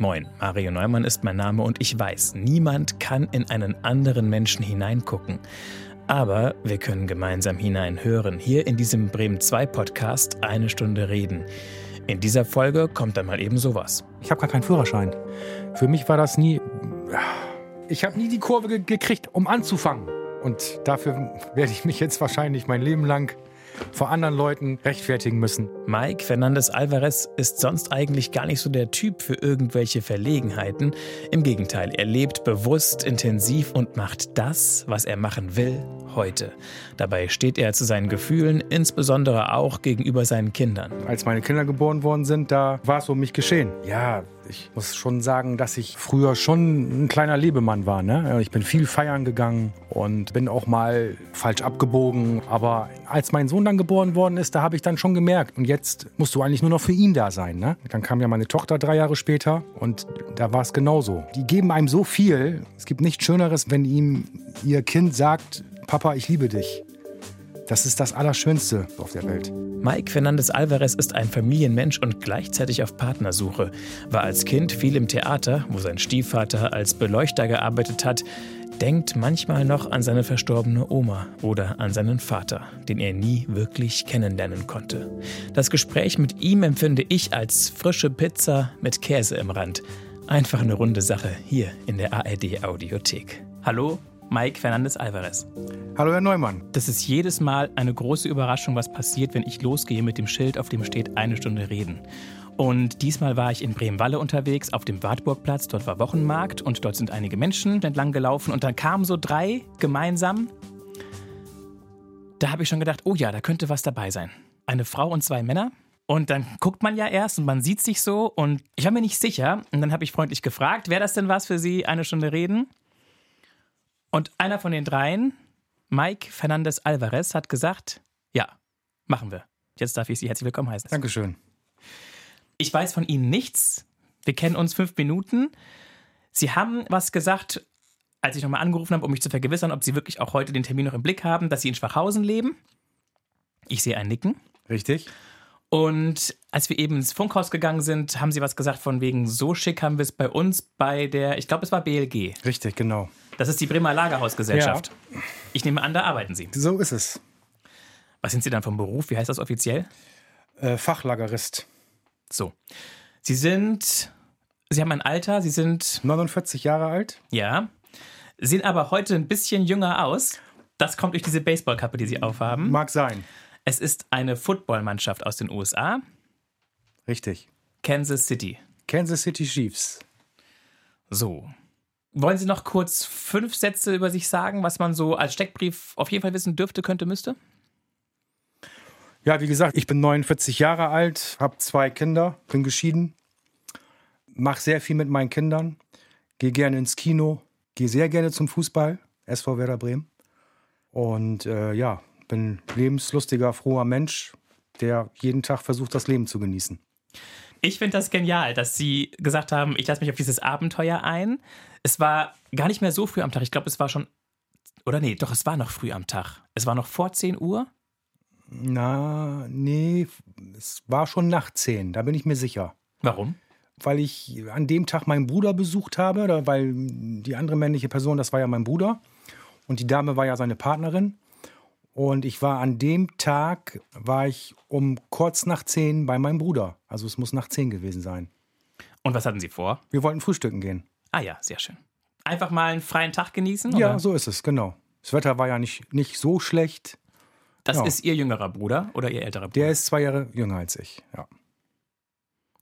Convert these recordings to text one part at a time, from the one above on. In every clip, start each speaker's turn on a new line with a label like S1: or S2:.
S1: Moin, Mario Neumann ist mein Name und ich weiß, niemand kann in einen anderen Menschen hineingucken. Aber wir können gemeinsam hineinhören, hier in diesem Bremen 2 Podcast eine Stunde reden. In dieser Folge kommt dann mal eben sowas.
S2: Ich habe gar keinen Führerschein. Für mich war das nie. Ich habe nie die Kurve ge gekriegt, um anzufangen. Und dafür werde ich mich jetzt wahrscheinlich mein Leben lang vor anderen Leuten rechtfertigen müssen.
S1: Mike Fernandez Alvarez ist sonst eigentlich gar nicht so der Typ für irgendwelche Verlegenheiten. Im Gegenteil, er lebt bewusst, intensiv und macht das, was er machen will, heute. Dabei steht er zu seinen Gefühlen, insbesondere auch gegenüber seinen Kindern.
S2: Als meine Kinder geboren worden sind, da war es um mich geschehen. Ja, ich muss schon sagen, dass ich früher schon ein kleiner Lebemann war. Ne? Ich bin viel feiern gegangen und bin auch mal falsch abgebogen. Aber als mein Sohn dann geboren worden ist, da habe ich dann schon gemerkt, und jetzt musst du eigentlich nur noch für ihn da sein. Ne? Dann kam ja meine Tochter drei Jahre später und da war es genauso. Die geben einem so viel. Es gibt nichts Schöneres, wenn ihm ihr Kind sagt, Papa, ich liebe dich. Das ist das Allerschönste auf der Welt.
S1: Mike Fernandez Alvarez ist ein Familienmensch und gleichzeitig auf Partnersuche. War als Kind viel im Theater, wo sein Stiefvater als Beleuchter gearbeitet hat, denkt manchmal noch an seine verstorbene Oma oder an seinen Vater, den er nie wirklich kennenlernen konnte. Das Gespräch mit ihm empfinde ich als frische Pizza mit Käse im Rand. Einfach eine runde Sache hier in der ARD Audiothek. Hallo, Mike Fernandes Alvarez.
S2: Hallo, Herr Neumann.
S1: Das ist jedes Mal eine große Überraschung, was passiert, wenn ich losgehe mit dem Schild, auf dem steht eine Stunde reden. Und diesmal war ich in Bremen-Walle unterwegs auf dem Wartburgplatz. Dort war Wochenmarkt und dort sind einige Menschen entlang gelaufen und dann kamen so drei gemeinsam. Da habe ich schon gedacht, oh ja, da könnte was dabei sein. Eine Frau und zwei Männer. Und dann guckt man ja erst und man sieht sich so und ich war mir nicht sicher. Und dann habe ich freundlich gefragt, wäre das denn was für Sie, eine Stunde reden? Und einer von den dreien, Mike Fernandez Alvarez, hat gesagt, ja, machen wir. Jetzt darf ich Sie herzlich willkommen heißen.
S2: Dankeschön.
S1: Ich weiß von Ihnen nichts. Wir kennen uns fünf Minuten. Sie haben was gesagt, als ich nochmal angerufen habe, um mich zu vergewissern, ob Sie wirklich auch heute den Termin noch im Blick haben, dass Sie in Schwachhausen leben. Ich sehe ein Nicken.
S2: Richtig.
S1: Und als wir eben ins Funkhaus gegangen sind, haben Sie was gesagt von wegen, so schick haben wir es bei uns bei der, ich glaube, es war BLG.
S2: Richtig, genau.
S1: Das ist die Bremer Lagerhausgesellschaft. Ja. Ich nehme an, da arbeiten Sie.
S2: So ist es.
S1: Was sind Sie dann vom Beruf? Wie heißt das offiziell?
S2: Äh, Fachlagerist.
S1: So. Sie sind, Sie haben ein Alter, Sie sind
S2: 49 Jahre alt.
S1: Ja. Sehen aber heute ein bisschen jünger aus. Das kommt durch diese Baseballkappe, die Sie aufhaben.
S2: Mag sein.
S1: Es ist eine Footballmannschaft aus den USA.
S2: Richtig.
S1: Kansas City.
S2: Kansas City Chiefs.
S1: So. Wollen Sie noch kurz fünf Sätze über sich sagen, was man so als Steckbrief auf jeden Fall wissen dürfte, könnte, müsste?
S2: Ja, wie gesagt, ich bin 49 Jahre alt, habe zwei Kinder, bin geschieden, mache sehr viel mit meinen Kindern, gehe gerne ins Kino, gehe sehr gerne zum Fußball, SV Werder Bremen. Und äh, ja, bin lebenslustiger, froher Mensch, der jeden Tag versucht, das Leben zu genießen.
S1: Ich finde das genial, dass Sie gesagt haben, ich lasse mich auf dieses Abenteuer ein. Es war gar nicht mehr so früh am Tag. Ich glaube, es war schon. Oder nee, doch, es war noch früh am Tag. Es war noch vor 10 Uhr.
S2: Na, nee, es war schon nach 10, da bin ich mir sicher.
S1: Warum?
S2: Weil ich an dem Tag meinen Bruder besucht habe, oder weil die andere männliche Person, das war ja mein Bruder. Und die Dame war ja seine Partnerin. Und ich war an dem Tag, war ich um kurz nach zehn bei meinem Bruder. Also es muss nach zehn gewesen sein.
S1: Und was hatten Sie vor?
S2: Wir wollten frühstücken gehen.
S1: Ah ja, sehr schön. Einfach mal einen freien Tag genießen?
S2: Ja, so ist es, genau. Das Wetter war ja nicht, nicht so schlecht.
S1: Das ja. ist Ihr jüngerer Bruder oder Ihr älterer Bruder?
S2: Der ist zwei Jahre jünger als ich, ja.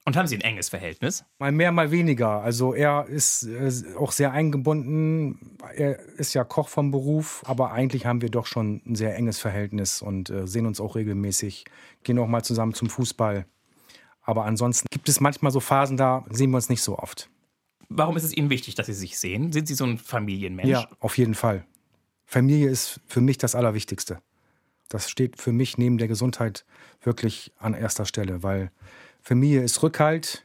S1: Und haben Sie ein enges Verhältnis?
S2: Mal mehr, mal weniger. Also er ist äh, auch sehr eingebunden. Er ist ja Koch vom Beruf, aber eigentlich haben wir doch schon ein sehr enges Verhältnis und äh, sehen uns auch regelmäßig, gehen auch mal zusammen zum Fußball. Aber ansonsten gibt es manchmal so Phasen, da sehen wir uns nicht so oft.
S1: Warum ist es Ihnen wichtig, dass Sie sich sehen? Sind Sie so ein Familienmensch?
S2: Ja, auf jeden Fall. Familie ist für mich das Allerwichtigste. Das steht für mich neben der Gesundheit wirklich an erster Stelle, weil Familie ist Rückhalt,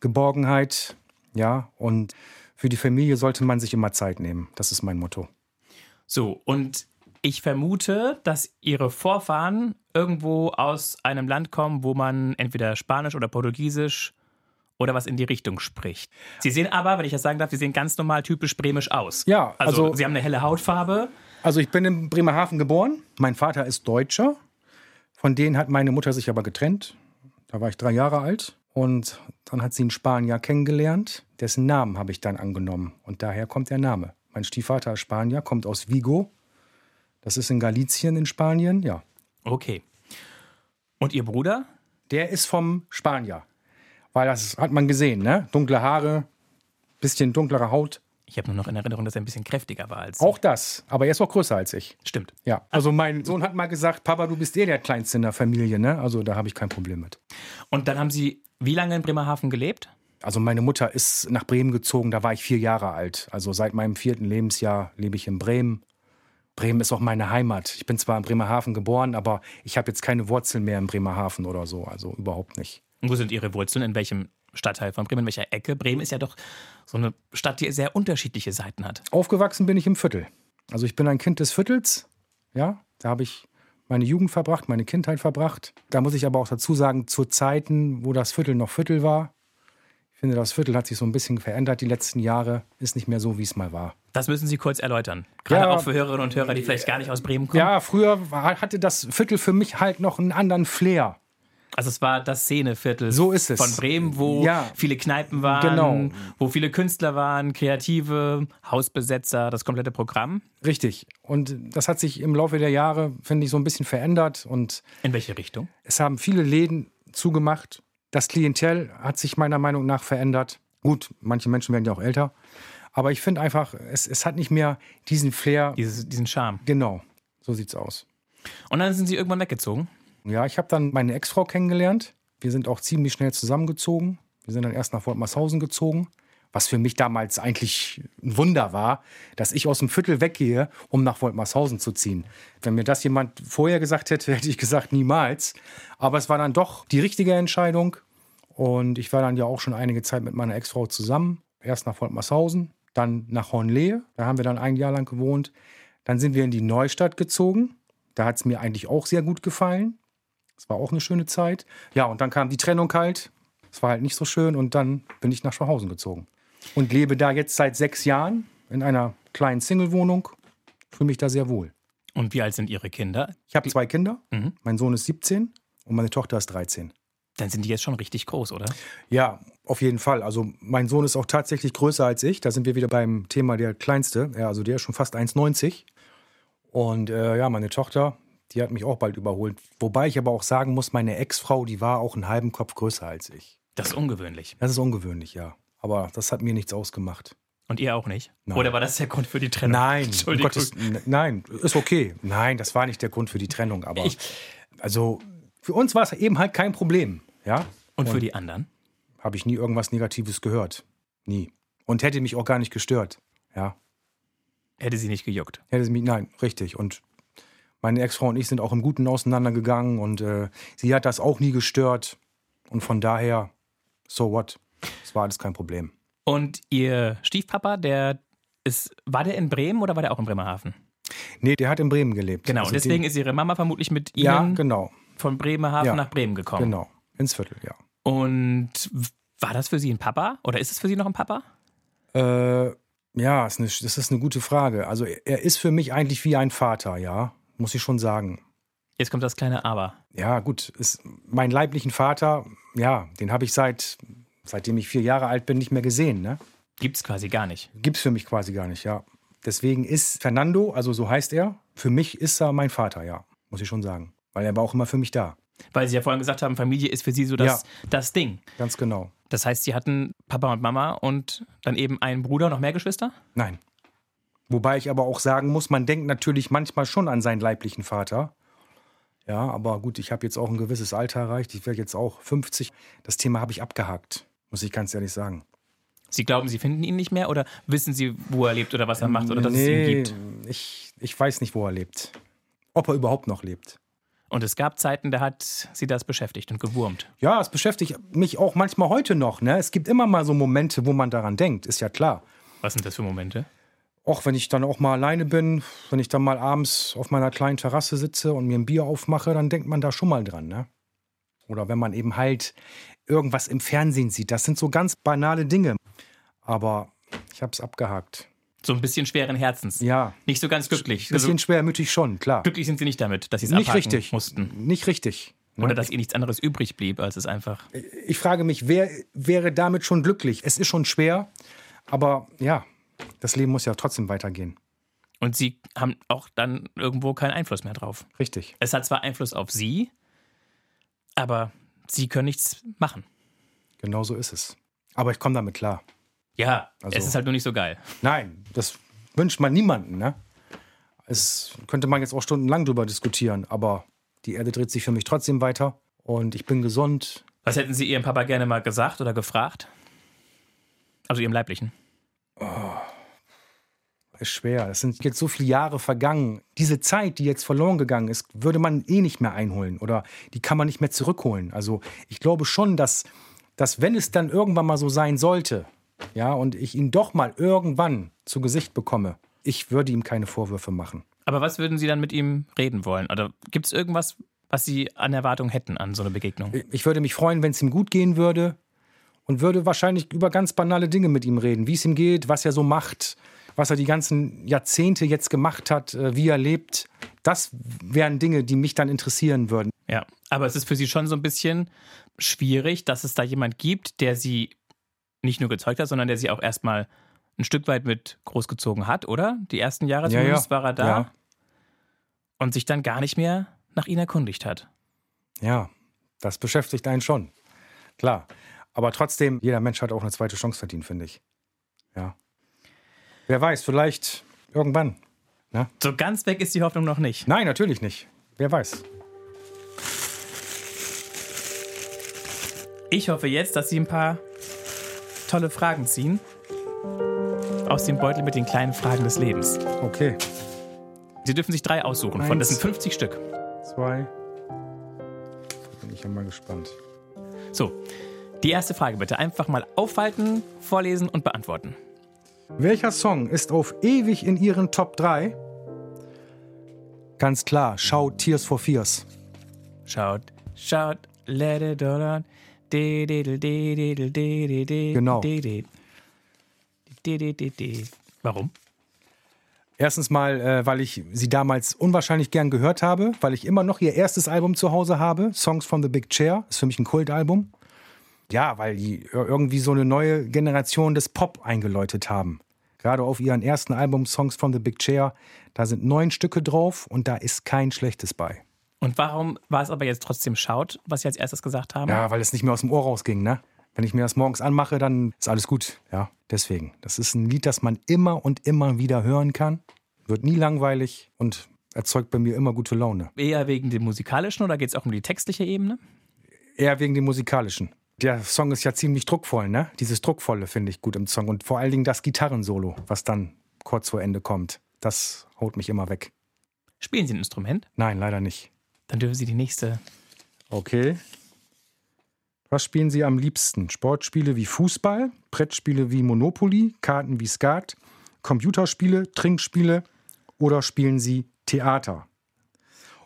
S2: Geborgenheit, ja, und für die Familie sollte man sich immer Zeit nehmen. Das ist mein Motto.
S1: So, und ich vermute, dass Ihre Vorfahren irgendwo aus einem Land kommen, wo man entweder Spanisch oder Portugiesisch oder was in die Richtung spricht. Sie sehen aber, wenn ich das sagen darf, Sie sehen ganz normal typisch bremisch aus.
S2: Ja,
S1: Also,
S2: also-
S1: Sie haben eine helle Hautfarbe.
S2: Also ich bin in Bremerhaven geboren. Mein Vater ist Deutscher. Von denen hat meine Mutter sich aber getrennt. Da war ich drei Jahre alt. Und dann hat sie einen Spanier kennengelernt. Dessen Namen habe ich dann angenommen. Und daher kommt der Name. Mein Stiefvater ist Spanier, kommt aus Vigo. Das ist in Galicien in Spanien. Ja.
S1: Okay. Und Ihr Bruder?
S2: Der ist vom Spanier. Weil das hat man gesehen, ne? Dunkle Haare, bisschen dunklere Haut.
S1: Ich habe nur noch in Erinnerung, dass er ein bisschen kräftiger war als.
S2: Auch das. Aber er ist auch größer als ich.
S1: Stimmt.
S2: Ja, also mein Sohn hat mal gesagt, Papa, du bist eh der Kleinste in der Familie, ne? Also da habe ich kein Problem mit.
S1: Und dann haben Sie wie lange in Bremerhaven gelebt?
S2: Also meine Mutter ist nach Bremen gezogen, da war ich vier Jahre alt. Also seit meinem vierten Lebensjahr lebe ich in Bremen. Bremen ist auch meine Heimat. Ich bin zwar in Bremerhaven geboren, aber ich habe jetzt keine Wurzeln mehr in Bremerhaven oder so. Also überhaupt nicht.
S1: Und wo sind Ihre Wurzeln? In welchem Stadtteil von Bremen? In welcher Ecke? Bremen ist ja doch so eine Stadt, die sehr unterschiedliche Seiten hat.
S2: Aufgewachsen bin ich im Viertel. Also ich bin ein Kind des Viertels. Ja, da habe ich meine Jugend verbracht, meine Kindheit verbracht. Da muss ich aber auch dazu sagen, zu Zeiten, wo das Viertel noch Viertel war. Ich finde, das Viertel hat sich so ein bisschen verändert die letzten Jahre. Ist nicht mehr so, wie es mal war.
S1: Das müssen Sie kurz erläutern. Gerade
S2: Ja.
S1: auch für Hörerinnen und Hörer, die vielleicht gar nicht aus Bremen kommen.
S2: Ja, früher hatte das Viertel für mich halt noch einen anderen Flair.
S1: Also es war das Szeneviertel
S2: So ist es.
S1: von Bremen, wo
S2: Ja.
S1: viele Kneipen waren,
S2: Genau.
S1: wo viele Künstler waren, Kreative, Hausbesetzer, das komplette Programm.
S2: Richtig. Und das hat sich im Laufe der Jahre, finde ich, so ein bisschen verändert. Und
S1: In welche Richtung?
S2: es haben viele Läden zugemacht. Das Klientel hat sich meiner Meinung nach verändert. Gut, manche Menschen werden ja auch älter. Aber ich finde einfach, es, es hat nicht mehr diesen Flair.
S1: Dieses, diesen Charme.
S2: Genau, so sieht's aus.
S1: Und dann sind Sie irgendwann weggezogen.
S2: Ja, ich habe dann meine Ex-Frau kennengelernt. Wir sind auch ziemlich schnell zusammengezogen. Wir sind dann erst nach Wortmarshausen gezogen. Was für mich damals eigentlich ein Wunder war, dass ich aus dem Viertel weggehe, um nach Woltmarshausen zu ziehen. Wenn mir das jemand vorher gesagt hätte, hätte ich gesagt, niemals. Aber es war dann doch die richtige Entscheidung. Und ich war dann ja auch schon einige Zeit mit meiner Ex-Frau zusammen. Erst nach Woltmarshausen, dann nach Hornlehe. Da haben wir dann ein Jahr lang gewohnt. Dann sind wir in die Neustadt gezogen. Da hat es mir eigentlich auch sehr gut gefallen. Es war auch eine schöne Zeit. Ja, und dann kam die Trennung halt. Es war halt nicht so schön und dann bin ich nach Schwachhausen gezogen. Und lebe da jetzt seit sechs Jahren in einer kleinen Single-Wohnung. Fühle mich da sehr wohl.
S1: Und wie alt sind Ihre Kinder?
S2: Ich habe zwei Kinder.
S1: Mhm.
S2: Mein Sohn ist 17 und meine Tochter ist 13.
S1: Dann sind die jetzt schon richtig groß, oder?
S2: Ja, auf jeden Fall. Also mein Sohn ist auch tatsächlich größer als ich. Da sind wir wieder beim Thema der Kleinste. Ja, also der ist schon fast 1,90. Und äh, ja, meine Tochter, die hat mich auch bald überholt. Wobei ich aber auch sagen muss, meine Ex-Frau, die war auch einen halben Kopf größer als ich.
S1: Das ist ungewöhnlich.
S2: Das ist ungewöhnlich, ja. Aber das hat mir nichts ausgemacht.
S1: Und ihr auch nicht?
S2: Nein.
S1: Oder war das der Grund für die Trennung?
S2: Nein, um. Gottes, nein, ist okay. Nein, das war nicht der Grund für die Trennung. Aber
S1: Ich-
S2: also für uns war es eben halt kein Problem. Ja,
S1: Und für die anderen?
S2: habe ich nie irgendwas Negatives gehört. Nie. Und hätte mich auch gar nicht gestört. Ja,
S1: Hätte sie nicht gejuckt.
S2: hätte sie mich, nein, richtig. Und meine Ex-Frau und ich sind auch im Guten auseinandergegangen und äh, sie hat das auch nie gestört. Und von daher, so what? Es war alles kein Problem.
S1: Und ihr Stiefpapa, der ist, war der in Bremen oder war der auch in Bremerhaven?
S2: Nee, der hat in Bremen gelebt.
S1: Genau,
S2: Also
S1: deswegen
S2: den,
S1: ist ihre Mama vermutlich mit Ihnen
S2: Ja, genau.
S1: von Bremerhaven
S2: Ja.
S1: nach Bremen gekommen.
S2: Genau. Ins Viertel, ja.
S1: Und war das für Sie ein Papa? Oder ist es für Sie noch ein Papa?
S2: Äh, ja, das ist eine gute Frage. Also er ist für mich eigentlich wie ein Vater, ja, muss ich schon sagen.
S1: Jetzt kommt das kleine Aber.
S2: Ja, gut, ist mein leiblichen Vater, ja, den habe ich seit seitdem ich vier Jahre alt bin nicht mehr gesehen, ne?
S1: Gibt es quasi gar nicht.
S2: Gibt's für mich quasi gar nicht, ja. Deswegen ist Fernando, also so heißt er, für mich ist er mein Vater, ja, muss ich schon sagen, weil er war auch immer für mich da,
S1: Weil Sie ja vorhin gesagt haben, Familie ist für Sie so das, das Ding.
S2: ganz genau.
S1: Das heißt, Sie hatten Papa und Mama und dann eben einen Bruder und noch mehr Geschwister?
S2: Nein. Wobei ich aber auch sagen muss, man denkt natürlich manchmal schon an seinen leiblichen Vater. Ja, aber gut, ich habe jetzt auch ein gewisses Alter erreicht. Ich werde jetzt auch 50. Das Thema habe ich abgehakt, muss ich ganz ehrlich sagen.
S1: Sie glauben, Sie finden ihn nicht mehr oder wissen Sie, wo er lebt oder was er macht oder dass es ihn gibt?
S2: Ich, ich weiß nicht, wo er lebt. Ob er überhaupt noch lebt.
S1: Und es gab Zeiten, da hat Sie das beschäftigt und gewurmt.
S2: Ja, es beschäftigt mich auch manchmal heute noch. Ne? Es gibt immer mal so Momente, wo man daran denkt, ist ja klar.
S1: Was sind das für Momente?
S2: Auch wenn ich dann auch mal alleine bin, wenn ich dann mal abends auf meiner kleinen Terrasse sitze und mir ein Bier aufmache, dann denkt man da schon mal dran. Ne? Oder wenn man eben halt irgendwas im Fernsehen sieht. Das sind so ganz banale Dinge. Aber ich habe es abgehakt.
S1: So ein bisschen schweren Herzens.
S2: Ja.
S1: Nicht so ganz glücklich.
S2: Ein bisschen also, schwermütig schon, klar.
S1: Glücklich sind Sie nicht damit, dass Sie es
S2: nicht richtig
S1: mussten.
S2: Nicht richtig.
S1: Ne? Oder dass Ihnen nichts anderes übrig blieb, als es einfach.
S2: Ich frage mich, wer wäre damit schon glücklich? Es ist schon schwer, aber ja, das Leben muss ja trotzdem weitergehen.
S1: Und Sie haben auch dann irgendwo keinen Einfluss mehr drauf.
S2: Richtig.
S1: Es hat zwar Einfluss auf Sie, aber Sie können nichts machen.
S2: Genau so ist es. Aber ich komme damit klar.
S1: Ja, also, es ist halt nur nicht so geil.
S2: Nein, das wünscht man niemanden. Ne? Es könnte man jetzt auch stundenlang drüber diskutieren, aber die Erde dreht sich für mich trotzdem weiter und ich bin gesund.
S1: Was hätten Sie Ihrem Papa gerne mal gesagt oder gefragt? Also Ihrem Leiblichen? Oh,
S2: ist schwer. Es sind jetzt so viele Jahre vergangen. Diese Zeit, die jetzt verloren gegangen ist, würde man eh nicht mehr einholen oder die kann man nicht mehr zurückholen. Also ich glaube schon, dass, dass wenn es dann irgendwann mal so sein sollte, ja, und ich ihn doch mal irgendwann zu Gesicht bekomme, ich würde ihm keine Vorwürfe machen.
S1: Aber was würden Sie dann mit ihm reden wollen? Oder gibt es irgendwas, was Sie an Erwartung hätten an so eine Begegnung?
S2: Ich würde mich freuen, wenn es ihm gut gehen würde und würde wahrscheinlich über ganz banale Dinge mit ihm reden, wie es ihm geht, was er so macht, was er die ganzen Jahrzehnte jetzt gemacht hat, äh, wie er lebt. Das wären Dinge, die mich dann interessieren würden.
S1: Ja, aber es ist für Sie schon so ein bisschen schwierig, dass es da jemand gibt, der Sie nicht nur gezeugt hat, sondern der sie auch erstmal ein Stück weit mit großgezogen hat, oder? Die ersten Jahre
S2: ja,
S1: zumindest
S2: ja.
S1: war er da
S2: ja.
S1: und sich dann gar nicht mehr nach ihnen erkundigt hat.
S2: Ja, das beschäftigt einen schon. Klar. Aber trotzdem, jeder Mensch hat auch eine zweite Chance verdient, finde ich. Ja. Wer weiß, vielleicht irgendwann. Ne?
S1: So ganz weg ist die Hoffnung noch nicht.
S2: Nein, natürlich nicht. Wer weiß.
S1: Ich hoffe jetzt, dass Sie ein paar tolle Fragen ziehen. Aus dem Beutel mit den kleinen Fragen des Lebens.
S2: Okay.
S1: Sie dürfen sich drei aussuchen. Eins, von das sind 50 Stück.
S2: Zwei. Bin ich ja mal gespannt.
S1: So, die erste Frage bitte. Einfach mal aufhalten, vorlesen und beantworten.
S2: Welcher Song ist auf ewig in Ihren Top 3? Ganz klar, schaut Tears for Fears.
S1: Schaut, schaut, let it all on.
S2: Genau.
S1: Warum?
S2: Erstens mal, äh, weil ich sie damals unwahrscheinlich gern gehört habe, weil ich immer noch ihr erstes Album zu Hause habe, Songs from the Big Chair, ist für mich ein Kultalbum. Ja, weil die irgendwie so eine neue Generation des Pop eingeläutet haben. Gerade auf ihren ersten Album Songs from the Big Chair, da sind neun Stücke drauf und da ist kein schlechtes bei.
S1: Und warum war es aber jetzt trotzdem Schaut, was Sie als erstes gesagt haben?
S2: Ja, weil es nicht mehr aus dem Ohr rausging, ne? Wenn ich mir das morgens anmache, dann ist alles gut. Ja, deswegen. Das ist ein Lied, das man immer und immer wieder hören kann. Wird nie langweilig und erzeugt bei mir immer gute Laune.
S1: Eher wegen dem musikalischen oder geht es auch um die textliche Ebene?
S2: Eher wegen dem musikalischen. Der Song ist ja ziemlich druckvoll, ne? Dieses Druckvolle finde ich gut im Song. Und vor allen Dingen das Gitarrensolo, was dann kurz vor Ende kommt. Das haut mich immer weg.
S1: Spielen Sie ein Instrument?
S2: Nein, leider nicht.
S1: Dann dürfen Sie die nächste.
S2: Okay. Was spielen Sie am liebsten? Sportspiele wie Fußball, Brettspiele wie Monopoly, Karten wie Skat, Computerspiele, Trinkspiele oder spielen Sie Theater?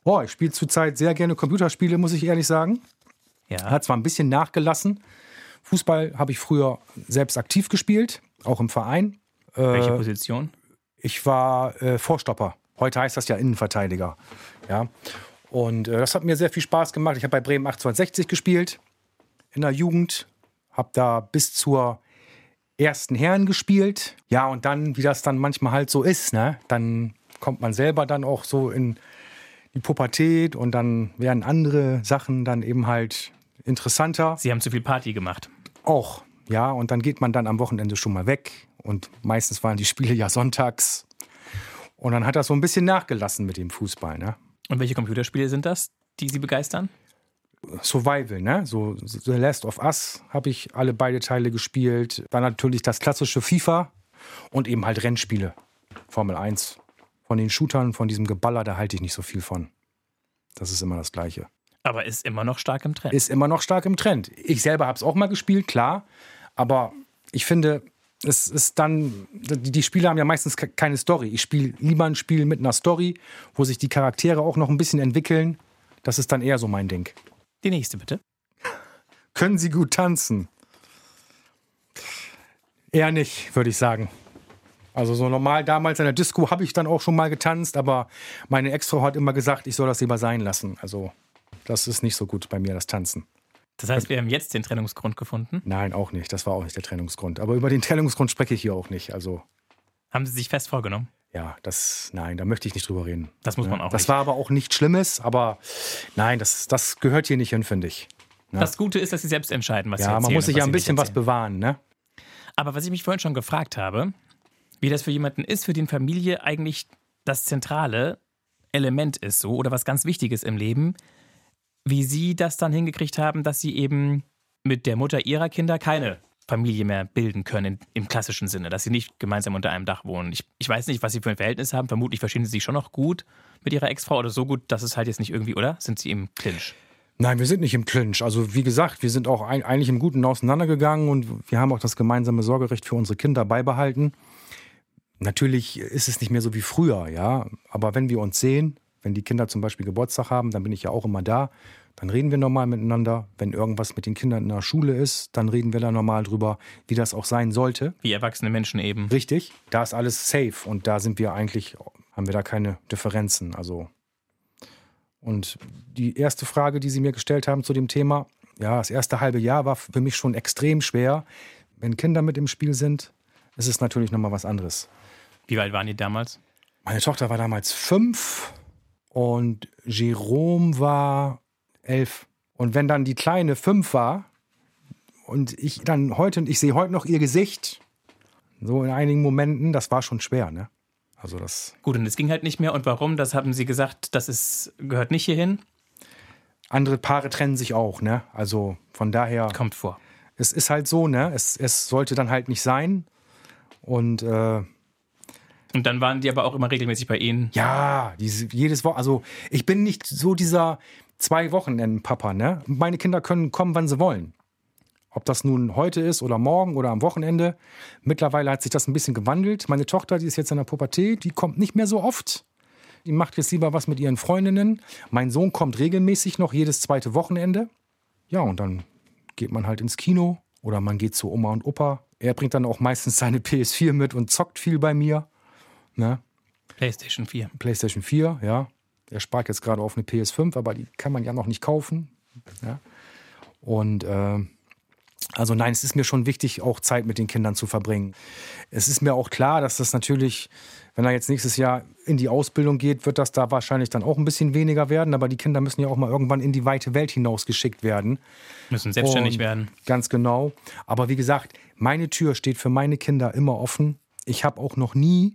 S2: Oh, ich spiele zurzeit sehr gerne Computerspiele, muss ich ehrlich sagen.
S1: Ja.
S2: Hat zwar ein bisschen nachgelassen. Fußball habe ich früher selbst aktiv gespielt, auch im Verein.
S1: Welche äh, Position?
S2: Ich war äh, Vorstopper. Heute heißt das ja Innenverteidiger. Ja. Und äh, das hat mir sehr viel Spaß gemacht. Ich habe bei Bremen 1860 gespielt in der Jugend, habe da bis zur ersten Herren gespielt. Ja, und dann, wie das dann manchmal halt so ist, ne, dann kommt man selber dann auch so in die Pubertät und dann werden andere Sachen dann eben halt interessanter.
S1: Sie haben zu viel Party gemacht.
S2: Auch, ja, und dann geht man dann am Wochenende schon mal weg und meistens waren die Spiele ja sonntags. Und dann hat das so ein bisschen nachgelassen mit dem Fußball, ne?
S1: Und welche Computerspiele sind das, die Sie begeistern?
S2: Survival, ne? So The Last of Us habe ich alle beide Teile gespielt. Dann natürlich das klassische FIFA und eben halt Rennspiele. Formel 1. Von den Shootern, von diesem Geballer, da halte ich nicht so viel von. Das ist immer das Gleiche.
S1: Aber ist immer noch stark im Trend.
S2: Ist immer noch stark im Trend. Ich selber habe es auch mal gespielt, klar. Aber ich finde, es ist dann, die Spiele haben ja meistens keine Story. Ich spiele lieber ein Spiel mit einer Story, wo sich die Charaktere auch noch ein bisschen entwickeln. Das ist dann eher so mein Ding.
S1: Die nächste bitte.
S2: Können Sie gut tanzen? Eher nicht, würde ich sagen. Also so normal damals in der Disco habe ich dann auch schon mal getanzt, aber meine Ex-Frau hat immer gesagt, ich soll das lieber sein lassen. Also das ist nicht so gut bei mir, das Tanzen.
S1: Das heißt, wir haben jetzt den Trennungsgrund gefunden?
S2: Nein, auch nicht. Das war auch nicht der Trennungsgrund. Aber über den Trennungsgrund spreche ich hier auch nicht. Also
S1: haben Sie sich fest vorgenommen?
S2: Ja, das, nein, da möchte ich nicht drüber reden.
S1: Das muss man auch.
S2: Das
S1: nicht.
S2: war aber auch nichts Schlimmes, aber nein, das, das gehört hier nicht hin, finde ich.
S1: Ja. Das Gute ist, dass Sie selbst entscheiden, was
S2: ja,
S1: Sie.
S2: Ja, man muss sich ja ein bisschen was bewahren, ne?
S1: Aber was ich mich vorhin schon gefragt habe, wie das für jemanden ist, für den Familie eigentlich das zentrale Element ist, so oder was ganz Wichtiges im Leben, wie Sie das dann hingekriegt haben, dass Sie eben mit der Mutter Ihrer Kinder keine Familie mehr bilden können im klassischen Sinne, dass sie nicht gemeinsam unter einem Dach wohnen. Ich, ich weiß nicht, was sie für ein Verhältnis haben. Vermutlich verstehen sie sich schon noch gut mit ihrer Ex-Frau oder so gut, dass es halt jetzt nicht irgendwie, oder? Sind sie im Clinch?
S2: Nein, wir sind nicht im Clinch. Also wie gesagt, wir sind auch ein, eigentlich im Guten auseinandergegangen und wir haben auch das gemeinsame Sorgerecht für unsere Kinder beibehalten. Natürlich ist es nicht mehr so wie früher, ja. Aber wenn wir uns sehen, wenn die Kinder zum Beispiel Geburtstag haben, dann bin ich ja auch immer da. Dann reden wir normal miteinander. Wenn irgendwas mit den Kindern in der Schule ist, dann reden wir da normal drüber, wie das auch sein sollte.
S1: Wie erwachsene Menschen eben.
S2: Richtig. Da ist alles safe und da sind wir eigentlich, haben wir da keine Differenzen. Also. Und die erste Frage, die Sie mir gestellt haben zu dem Thema, ja, das erste halbe Jahr war für mich schon extrem schwer. Wenn Kinder mit im Spiel sind, ist es natürlich nochmal was anderes.
S1: Wie alt waren die damals?
S2: Meine Tochter war damals fünf und Jerome war elf. Und wenn dann die Kleine fünf war und ich dann heute, und ich sehe heute noch ihr Gesicht, so in einigen Momenten, das war schon schwer, ne? Also das.
S1: Gut, und es ging halt nicht mehr. Und warum? Das haben Sie gesagt, das ist, gehört nicht hierhin?
S2: Andere Paare trennen sich auch, ne? Also von daher.
S1: Kommt vor.
S2: Es ist halt so, ne? Es, es sollte dann halt nicht sein. Und äh,
S1: und dann waren die aber auch immer regelmäßig bei Ihnen?
S2: Ja, diese, jedes Woche. Also ich bin nicht so dieser zwei Wochenenden Papa, ne? Meine Kinder können kommen, wann sie wollen. Ob das nun heute ist oder morgen oder am Wochenende. Mittlerweile hat sich das ein bisschen gewandelt. Meine Tochter, die ist jetzt in der Pubertät, die kommt nicht mehr so oft. Die macht jetzt lieber was mit ihren Freundinnen. Mein Sohn kommt regelmäßig noch jedes zweite Wochenende. Ja, und dann geht man halt ins Kino oder man geht zu Oma und Opa. Er bringt dann auch meistens seine PS4 mit und zockt viel bei mir. Ne?
S1: PlayStation 4.
S2: PlayStation 4, ja. Er spart jetzt gerade auf eine PS5, aber die kann man ja noch nicht kaufen. Ja. Und äh, also nein, es ist mir schon wichtig, auch Zeit mit den Kindern zu verbringen. Es ist mir auch klar, dass das natürlich, wenn er jetzt nächstes Jahr in die Ausbildung geht, wird das da wahrscheinlich dann auch ein bisschen weniger werden. Aber die Kinder müssen ja auch mal irgendwann in die weite Welt hinausgeschickt werden.
S1: Müssen selbstständig Und werden.
S2: Ganz genau. Aber wie gesagt, meine Tür steht für meine Kinder immer offen. Ich habe auch noch nie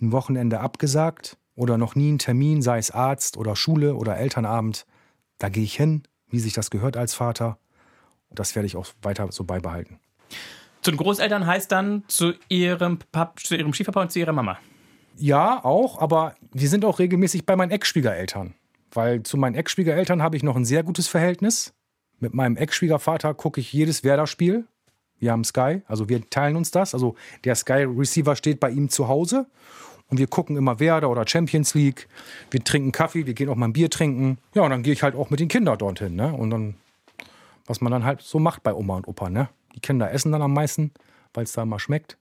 S2: ein Wochenende abgesagt oder noch nie einen Termin, sei es Arzt oder Schule oder Elternabend. Da gehe ich hin, wie sich das gehört als Vater. Das werde ich auch weiter so beibehalten.
S1: Zu den Großeltern heißt dann zu ihrem, Pap zu ihrem Schieferpapa und zu ihrer Mama?
S2: Ja, auch, aber wir sind auch regelmäßig bei meinen Ex-Schwiegereltern. Weil zu meinen Ex-Schwiegereltern habe ich noch ein sehr gutes Verhältnis. Mit meinem Ex-Schwiegervater gucke ich jedes Werder-Spiel. Wir haben Sky, also wir teilen uns das. Also der Sky-Receiver steht bei ihm zu Hause und wir gucken immer Werder oder Champions League. Wir trinken Kaffee, wir gehen auch mal ein Bier trinken. Ja, und dann gehe ich halt auch mit den Kindern dorthin. Ne? Und dann, was man dann halt so macht bei Oma und Opa. Ne? Die Kinder essen dann am meisten, weil es da mal schmeckt.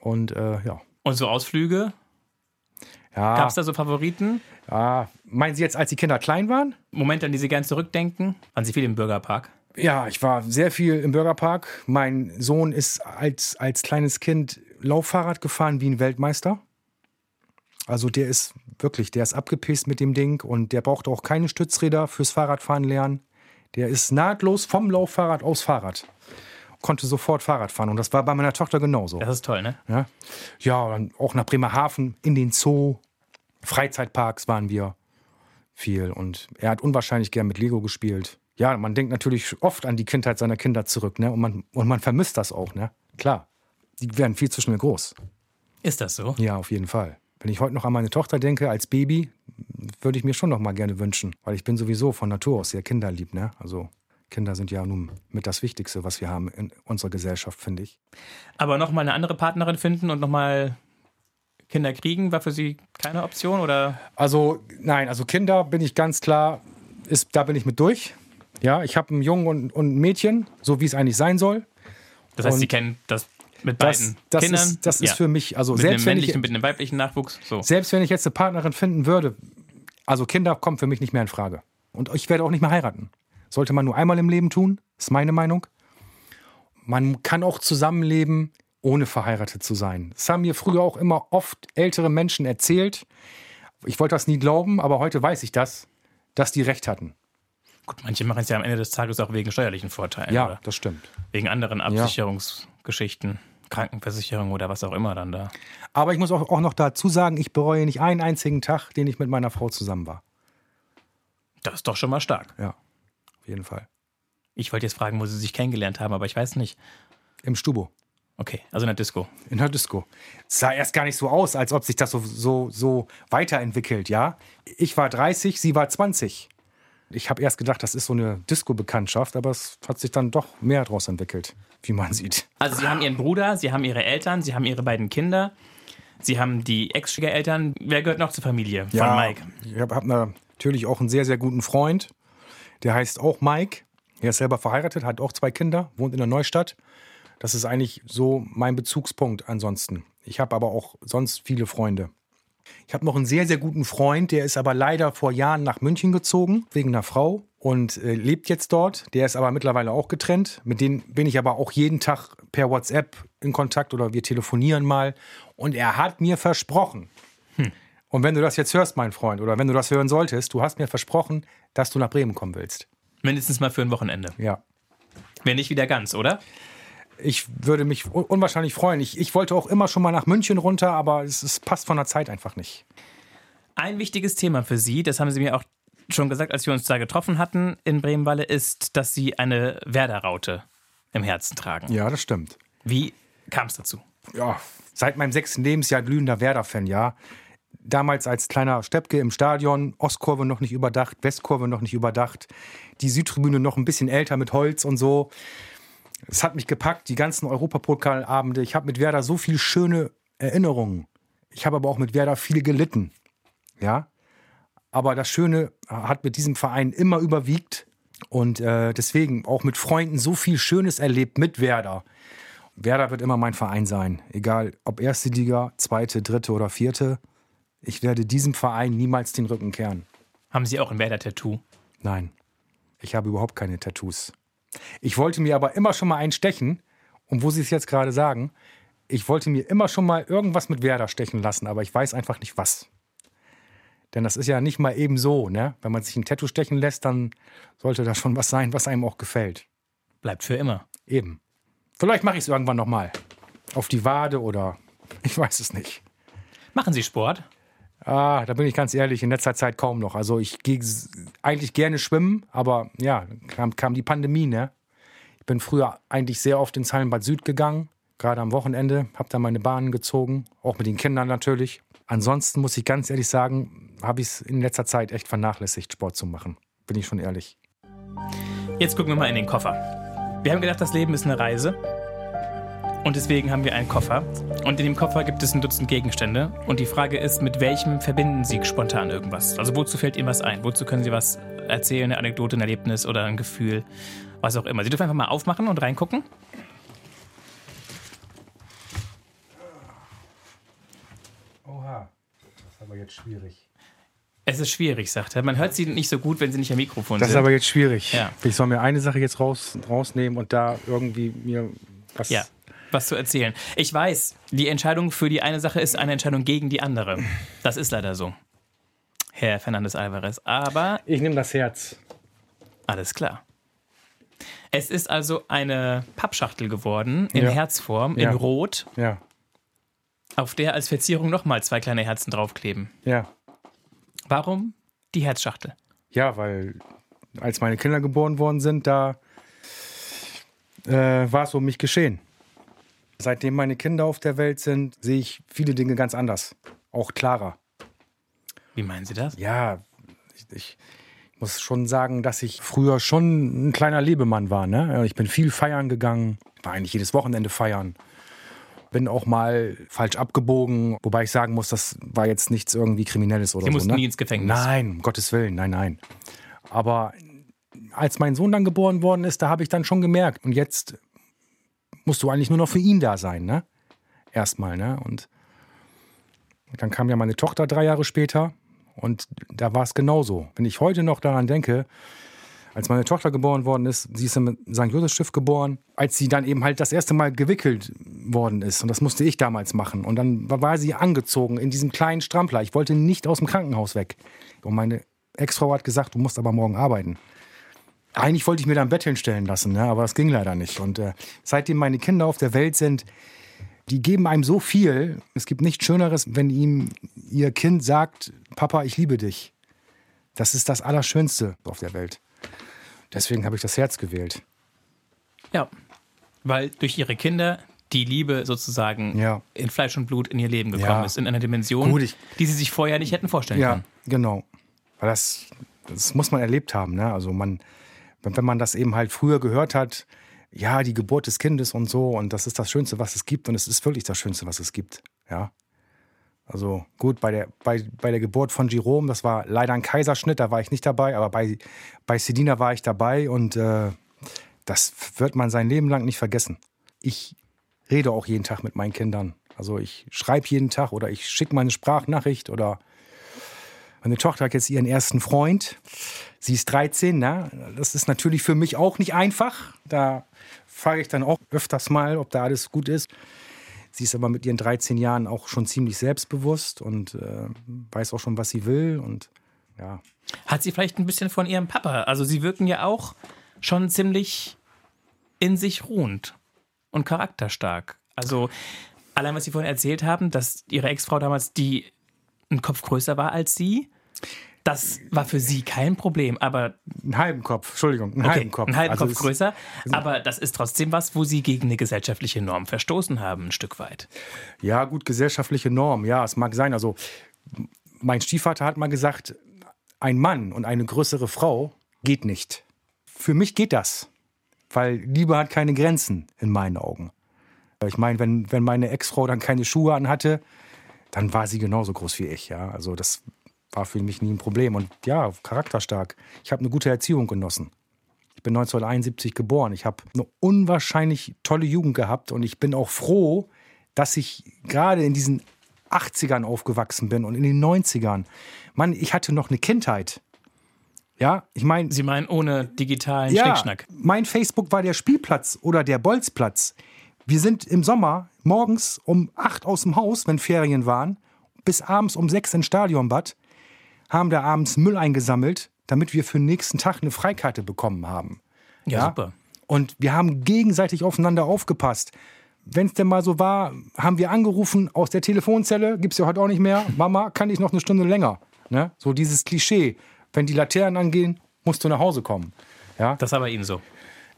S2: Und äh, ja.
S1: Und so Ausflüge?
S2: Ja.
S1: Gab es da so Favoriten?
S2: Ja. Meinen Sie jetzt, als die Kinder klein waren?
S1: Momente, an die Sie gern zurückdenken? Waren Sie viel im Bürgerpark?
S2: Ja, ich war sehr viel im Bürgerpark. Mein Sohn ist als, als kleines Kind Lauffahrrad gefahren wie ein Weltmeister. Also der ist wirklich, der ist abgepisst mit dem Ding und der braucht auch keine Stützräder fürs Fahrradfahren lernen. Der ist nahtlos vom Lauffahrrad aufs Fahrrad. Konnte sofort Fahrrad fahren und das war bei meiner Tochter genauso.
S1: Das ist toll, ne?
S2: Ja, ja dann auch nach Bremerhaven in den Zoo. Freizeitparks waren wir viel und er hat unwahrscheinlich gern mit Lego gespielt. Ja, man denkt natürlich oft an die Kindheit seiner Kinder zurück, ne? Und man, und man vermisst das auch, ne? Klar die werden viel zu schnell groß.
S1: Ist das so?
S2: Ja, auf jeden Fall. Wenn ich heute noch an meine Tochter denke, als Baby, würde ich mir schon noch mal gerne wünschen. Weil ich bin sowieso von Natur aus sehr kinderlieb. Ne? Also Kinder sind ja nun mit das Wichtigste, was wir haben in unserer Gesellschaft, finde ich.
S1: Aber noch mal eine andere Partnerin finden und noch mal Kinder kriegen, war für Sie keine Option? oder?
S2: Also nein, also Kinder bin ich ganz klar, ist, da bin ich mit durch. Ja, ich habe einen Jungen und, und ein Mädchen, so wie es eigentlich sein soll.
S1: Das heißt,
S2: Und
S1: Sie kennen das mit
S2: Das,
S1: beiden
S2: das,
S1: Kindern?
S2: ist, das ist
S1: Ja.
S2: für mich, also
S1: mit
S2: selbst
S1: einem
S2: wenn, ich,
S1: mit einem weiblichen Nachwuchs. So.
S2: selbst wenn ich jetzt eine Partnerin finden würde, also Kinder kommen für mich nicht mehr in Frage. Und ich werde auch nicht mehr heiraten. Sollte man nur einmal im Leben tun, ist meine Meinung. Man kann auch zusammenleben, ohne verheiratet zu sein. Das haben mir früher auch immer oft ältere Menschen erzählt. Ich wollte das nie glauben, aber heute weiß ich das, dass die recht hatten.
S1: Gut, manche machen es ja am Ende des Tages auch wegen steuerlichen Vorteilen
S2: Ja,
S1: oder
S2: das stimmt.
S1: wegen anderen Absicherungsgeschichten, Krankenversicherung oder was auch immer dann da.
S2: Aber ich muss auch, auch noch dazu sagen, ich bereue nicht einen einzigen Tag, den ich mit meiner Frau zusammen war.
S1: Das ist doch schon mal stark.
S2: Ja, auf jeden Fall.
S1: Ich wollte jetzt fragen, wo Sie sich kennengelernt haben, aber ich weiß nicht.
S2: Im Stubo.
S1: Okay, also in der Disco.
S2: In der Disco. Es sah erst gar nicht so aus, als ob sich das so, so, so weiterentwickelt, ja. Ich war 30, sie war 20. Ich habe erst gedacht, das ist so eine Disco-Bekanntschaft, aber es hat sich dann doch mehr daraus entwickelt, wie man sieht.
S1: Also Sie haben Ihren Bruder, Sie haben Ihre Eltern, Sie haben Ihre beiden Kinder, Sie haben die Ex-Schwiegereltern. Wer gehört noch zur Familie von Mike?
S2: Ich habe hab natürlich auch einen sehr, sehr guten Freund. Der heißt auch Mike. Er ist selber verheiratet, hat auch zwei Kinder, wohnt in der Neustadt. Das ist eigentlich so mein Bezugspunkt ansonsten. Ich habe aber auch sonst viele Freunde. Ich habe noch einen sehr, sehr guten Freund, der ist aber leider vor Jahren nach München gezogen, wegen einer Frau und äh, lebt jetzt dort. Der ist aber mittlerweile auch getrennt. Mit denen bin ich aber auch jeden Tag per WhatsApp in Kontakt oder wir telefonieren mal. Und er hat mir versprochen, und wenn du das jetzt hörst, mein Freund, oder wenn du das hören solltest, du hast mir versprochen, dass du nach Bremen kommen willst.
S1: Mindestens mal für ein Wochenende.
S2: Ja.
S1: Wenn nicht wieder ganz, oder?
S2: Ich würde mich un unwahrscheinlich freuen. Ich, ich wollte auch immer schon mal nach München runter, aber es, es passt von der Zeit einfach nicht.
S1: Ein wichtiges Thema für Sie, das haben Sie mir auch schon gesagt, als wir uns da getroffen hatten in Bremenwalle, ist, dass Sie eine Werder-Raute im Herzen tragen.
S2: Ja, das stimmt.
S1: Wie kam es dazu?
S2: Ja, seit meinem sechsten Lebensjahr glühender Werder-Fan, ja. Damals als kleiner Steppke im Stadion, Ostkurve noch nicht überdacht, Westkurve noch nicht überdacht, die Südtribüne noch ein bisschen älter mit Holz und so. Es hat mich gepackt, die ganzen Europapokalabende. Ich habe mit Werder so viele schöne Erinnerungen. Ich habe aber auch mit Werder viel gelitten. Ja. Aber das Schöne hat mit diesem Verein immer überwiegt. Und äh, deswegen auch mit Freunden so viel Schönes erlebt mit Werder. Werder wird immer mein Verein sein. Egal ob erste Liga, zweite, dritte oder vierte. Ich werde diesem Verein niemals den Rücken kehren.
S1: Haben Sie auch ein Werder-Tattoo?
S2: Nein, ich habe überhaupt keine Tattoos. Ich wollte mir aber immer schon mal einen stechen. Und wo Sie es jetzt gerade sagen, ich wollte mir immer schon mal irgendwas mit Werder stechen lassen, aber ich weiß einfach nicht was. Denn das ist ja nicht mal eben so, ne? Wenn man sich ein Tattoo stechen lässt, dann sollte da schon was sein, was einem auch gefällt.
S1: Bleibt für immer.
S2: Eben. Vielleicht mache ich es irgendwann nochmal. Auf die Wade oder ich weiß es nicht.
S1: Machen Sie Sport?
S2: Ah, da bin ich ganz ehrlich, in letzter Zeit kaum noch. Also ich gehe eigentlich gerne schwimmen, aber ja, kam, kam die Pandemie, ne? Ich bin früher eigentlich sehr oft ins Hallenbad Süd gegangen, gerade am Wochenende, habe da meine Bahnen gezogen, auch mit den Kindern natürlich. Ansonsten muss ich ganz ehrlich sagen, habe ich es in letzter Zeit echt vernachlässigt, Sport zu machen. Bin ich schon ehrlich.
S1: Jetzt gucken wir mal in den Koffer. Wir haben gedacht, das Leben ist eine Reise. Und deswegen haben wir einen Koffer. Und in dem Koffer gibt es ein Dutzend Gegenstände. Und die Frage ist, mit welchem verbinden Sie spontan irgendwas? Also wozu fällt Ihnen was ein? Wozu können Sie was erzählen, eine Anekdote, ein Erlebnis oder ein Gefühl? Was auch immer. Sie dürfen einfach mal aufmachen und reingucken.
S2: Oha, das ist aber jetzt schwierig.
S1: Es ist schwierig, sagt er. Man hört Sie nicht so gut, wenn Sie nicht am Mikrofon
S2: Das ist
S1: sind.
S2: aber jetzt schwierig.
S1: Ja.
S2: Ich soll mir eine Sache jetzt raus, rausnehmen und da irgendwie mir was.
S1: Ja, was zu erzählen. Ich weiß, die Entscheidung für die eine Sache ist eine Entscheidung gegen die andere. Das ist leider so. Herr Fernandes Alvarez. Aber
S2: Ich nehme das Herz.
S1: alles klar. Es ist also eine Pappschachtel geworden in
S2: Ja.
S1: Herzform,
S2: Ja.
S1: in Rot,
S2: Ja,
S1: auf der als Verzierung nochmal zwei kleine Herzen draufkleben.
S2: ja.
S1: Warum die Herzschachtel?
S2: Ja, weil als meine Kinder geboren worden sind, da äh, war es um mich geschehen. Seitdem meine Kinder auf der Welt sind, sehe ich viele Dinge ganz anders. Auch klarer.
S1: Wie meinen Sie das?
S2: Ja, ich, ich muss schon sagen, dass ich früher schon ein kleiner Lebemann war. Ne? Ich bin viel feiern gegangen, war eigentlich jedes Wochenende feiern. Bin auch mal falsch abgebogen, wobei ich sagen muss, das war jetzt nichts irgendwie Kriminelles oder
S1: Sie
S2: so.
S1: mussten
S2: ne?
S1: nie ins Gefängnis.
S2: Nein, um Gottes Willen, nein, nein. Aber als mein Sohn dann geboren worden ist, da habe ich dann schon gemerkt. Und jetzt musst du eigentlich nur noch für ihn da sein, ne? Erstmal, ne? Und dann kam ja meine Tochter drei Jahre später und da war es genauso. Wenn ich heute noch daran denke, als meine Tochter geboren worden ist, sie ist im St. Josef geboren, als sie dann eben halt das erste Mal gewickelt worden ist. Und das musste ich damals machen. Und dann war sie angezogen in diesem kleinen Strampler. Ich wollte nicht aus dem Krankenhaus weg. Und meine Ex-Frau hat gesagt, du musst aber morgen arbeiten. Eigentlich wollte ich mir da ein Bett hinstellen lassen, ne? aber das ging leider nicht. Und äh, seitdem meine Kinder auf der Welt sind, die geben einem so viel. Es gibt nichts Schöneres, wenn ihm ihr Kind sagt, Papa, ich liebe dich. Das ist das Allerschönste auf der Welt. Deswegen habe ich das Herz gewählt.
S1: Ja, weil durch ihre Kinder die Liebe sozusagen
S2: ja.
S1: in Fleisch und Blut in ihr Leben gekommen
S2: Ja.
S1: ist, in einer Dimension,
S2: Gut,
S1: die sie sich vorher nicht hätten vorstellen
S2: Ja,
S1: können.
S2: genau. Weil das, das muss man erlebt haben. Ne? Also man, wenn man das eben halt früher gehört hat, ja, die Geburt des Kindes und so, und das ist das Schönste, was es gibt, und es ist wirklich das Schönste, was es gibt. Ja. Also gut, bei der, bei, bei der Geburt von Jerome, das war leider ein Kaiserschnitt, da war ich nicht dabei, aber bei, bei Sedina war ich dabei und äh, das wird man sein Leben lang nicht vergessen. Ich rede auch jeden Tag mit meinen Kindern. Also ich schreibe jeden Tag oder ich schicke meine Sprachnachricht oder meine Tochter hat jetzt ihren ersten Freund. Sie ist 13, ne? Das ist natürlich für mich auch nicht einfach. Da frage ich dann auch öfters mal, ob da alles gut ist. Sie ist aber mit ihren 13 Jahren auch schon ziemlich selbstbewusst und äh, weiß auch schon, was sie will. Und ja,
S1: Hat sie vielleicht ein bisschen von ihrem Papa? Also sie wirken ja auch schon ziemlich in sich ruhend und charakterstark. Also allein, was Sie vorhin erzählt haben, dass Ihre Ex-Frau damals die einen Kopf größer war als Sie, das war für Sie kein Problem. Aber
S2: einen halben Kopf, Entschuldigung, einen
S1: okay,
S2: halben Kopf.
S1: einen halben
S2: Also
S1: Kopf größer. Aber das ist trotzdem was, wo Sie gegen eine gesellschaftliche Norm verstoßen haben, ein Stück weit.
S2: Ja, gut, gesellschaftliche Norm, ja, es mag sein. Also, mein Stiefvater hat mal gesagt, ein Mann und eine größere Frau geht nicht. Für mich geht das, weil Liebe hat keine Grenzen in meinen Augen. Ich meine, wenn, wenn meine Ex-Frau dann keine Schuhe anhatte, dann war sie genauso groß wie ich, ja. Also, das war für mich nie ein Problem. Und ja, charakterstark. Ich habe eine gute Erziehung genossen. Ich bin 1971 geboren. Ich habe eine unwahrscheinlich tolle Jugend gehabt und ich bin auch froh, dass ich gerade in diesen 80ern aufgewachsen bin und in den 90ern. Mann, ich hatte noch eine Kindheit. Ja, ich meine,
S1: Sie meinen ohne digitalen
S2: ja,
S1: Schnickschnack.
S2: mein Facebook war der Spielplatz oder der Bolzplatz. Wir sind im Sommer morgens um 8 aus dem Haus, wenn Ferien waren, bis abends um 6 ins Stadionbad, haben da abends Müll eingesammelt, damit wir für den nächsten Tag eine Freikarte bekommen haben.
S1: Ja, super.
S2: Und wir haben gegenseitig aufeinander aufgepasst. Wenn es denn mal so war, haben wir angerufen aus der Telefonzelle, gibt es ja heute auch nicht mehr. Mama, kann ich noch eine Stunde länger? Ne? So dieses Klischee. Wenn die Laternen angehen, musst du nach Hause kommen. Ja,
S1: Das war bei Ihnen so.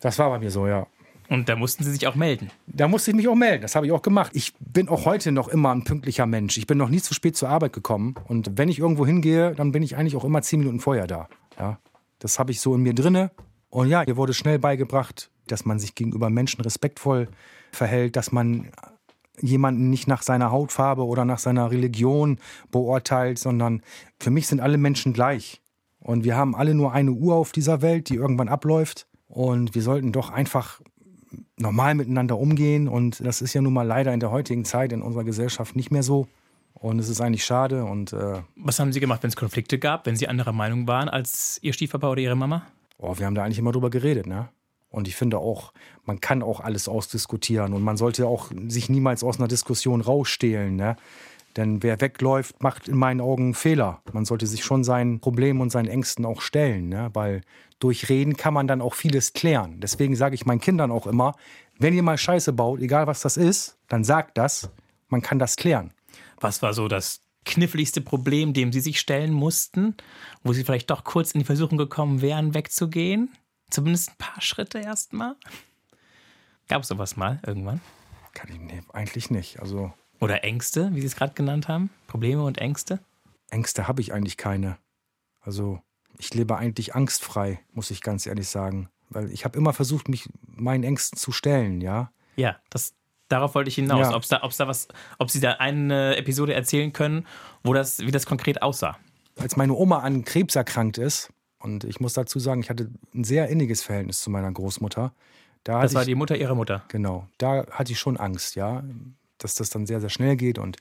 S2: das war bei mir so, ja.
S1: Und da mussten Sie sich auch melden.
S2: Da musste ich mich auch melden. Das habe ich auch gemacht. Ich bin auch heute noch immer ein pünktlicher Mensch. Ich bin noch nie zu spät zur Arbeit gekommen. Und wenn ich irgendwo hingehe, dann bin ich eigentlich auch immer zehn Minuten vorher da. Ja, das habe ich so in mir drinne. Und ja, mir wurde schnell beigebracht, dass man sich gegenüber Menschen respektvoll verhält, dass man jemanden nicht nach seiner Hautfarbe oder nach seiner Religion beurteilt, sondern für mich sind alle Menschen gleich. Und wir haben alle nur eine Uhr auf dieser Welt, die irgendwann abläuft. Und wir sollten doch einfach normal miteinander umgehen. Und das ist ja nun mal leider in der heutigen Zeit in unserer Gesellschaft nicht mehr so. Und es ist eigentlich schade. Und äh,
S1: Was haben Sie gemacht, wenn es Konflikte gab, wenn Sie anderer Meinung waren als Ihr Stiefpapa oder Ihre Mama?
S2: oh, wir haben da eigentlich immer drüber geredet, ne? Und ich finde auch, man kann auch alles ausdiskutieren und man sollte auch sich niemals aus einer Diskussion rausstehlen, ne? Denn wer wegläuft, macht in meinen Augen einen Fehler. Man sollte sich schon seinen Problemen und seinen Ängsten auch stellen, ne? weil durch Reden kann man dann auch vieles klären. Deswegen sage ich meinen Kindern auch immer, wenn ihr mal Scheiße baut, egal was das ist, dann sagt das, man kann das klären.
S1: Was war so das kniffligste Problem, dem Sie sich stellen mussten, wo Sie vielleicht doch kurz in die Versuchung gekommen wären, wegzugehen? Zumindest ein paar Schritte erstmal? Gab es sowas mal irgendwann?
S2: Kann ich nee, eigentlich nicht. Also
S1: Oder Ängste, wie Sie es gerade genannt haben? Probleme und Ängste?
S2: Ängste habe ich eigentlich keine. Also ich lebe eigentlich angstfrei, muss ich ganz ehrlich sagen. Weil ich habe immer versucht, mich meinen Ängsten zu stellen, ja.
S1: Ja, das, darauf wollte ich hinaus.
S2: Ja.
S1: Ob's da, ob's da was, ob Sie da eine Episode erzählen können, wo das, wie das konkret aussah.
S2: Als meine Oma an Krebs erkrankt ist Und ich muss dazu sagen, ich hatte ein sehr inniges Verhältnis zu meiner Großmutter.
S1: Da das war ich, die Mutter ihrer Mutter.
S2: Genau. Da hatte ich schon Angst, ja, dass das dann sehr, sehr schnell geht. Und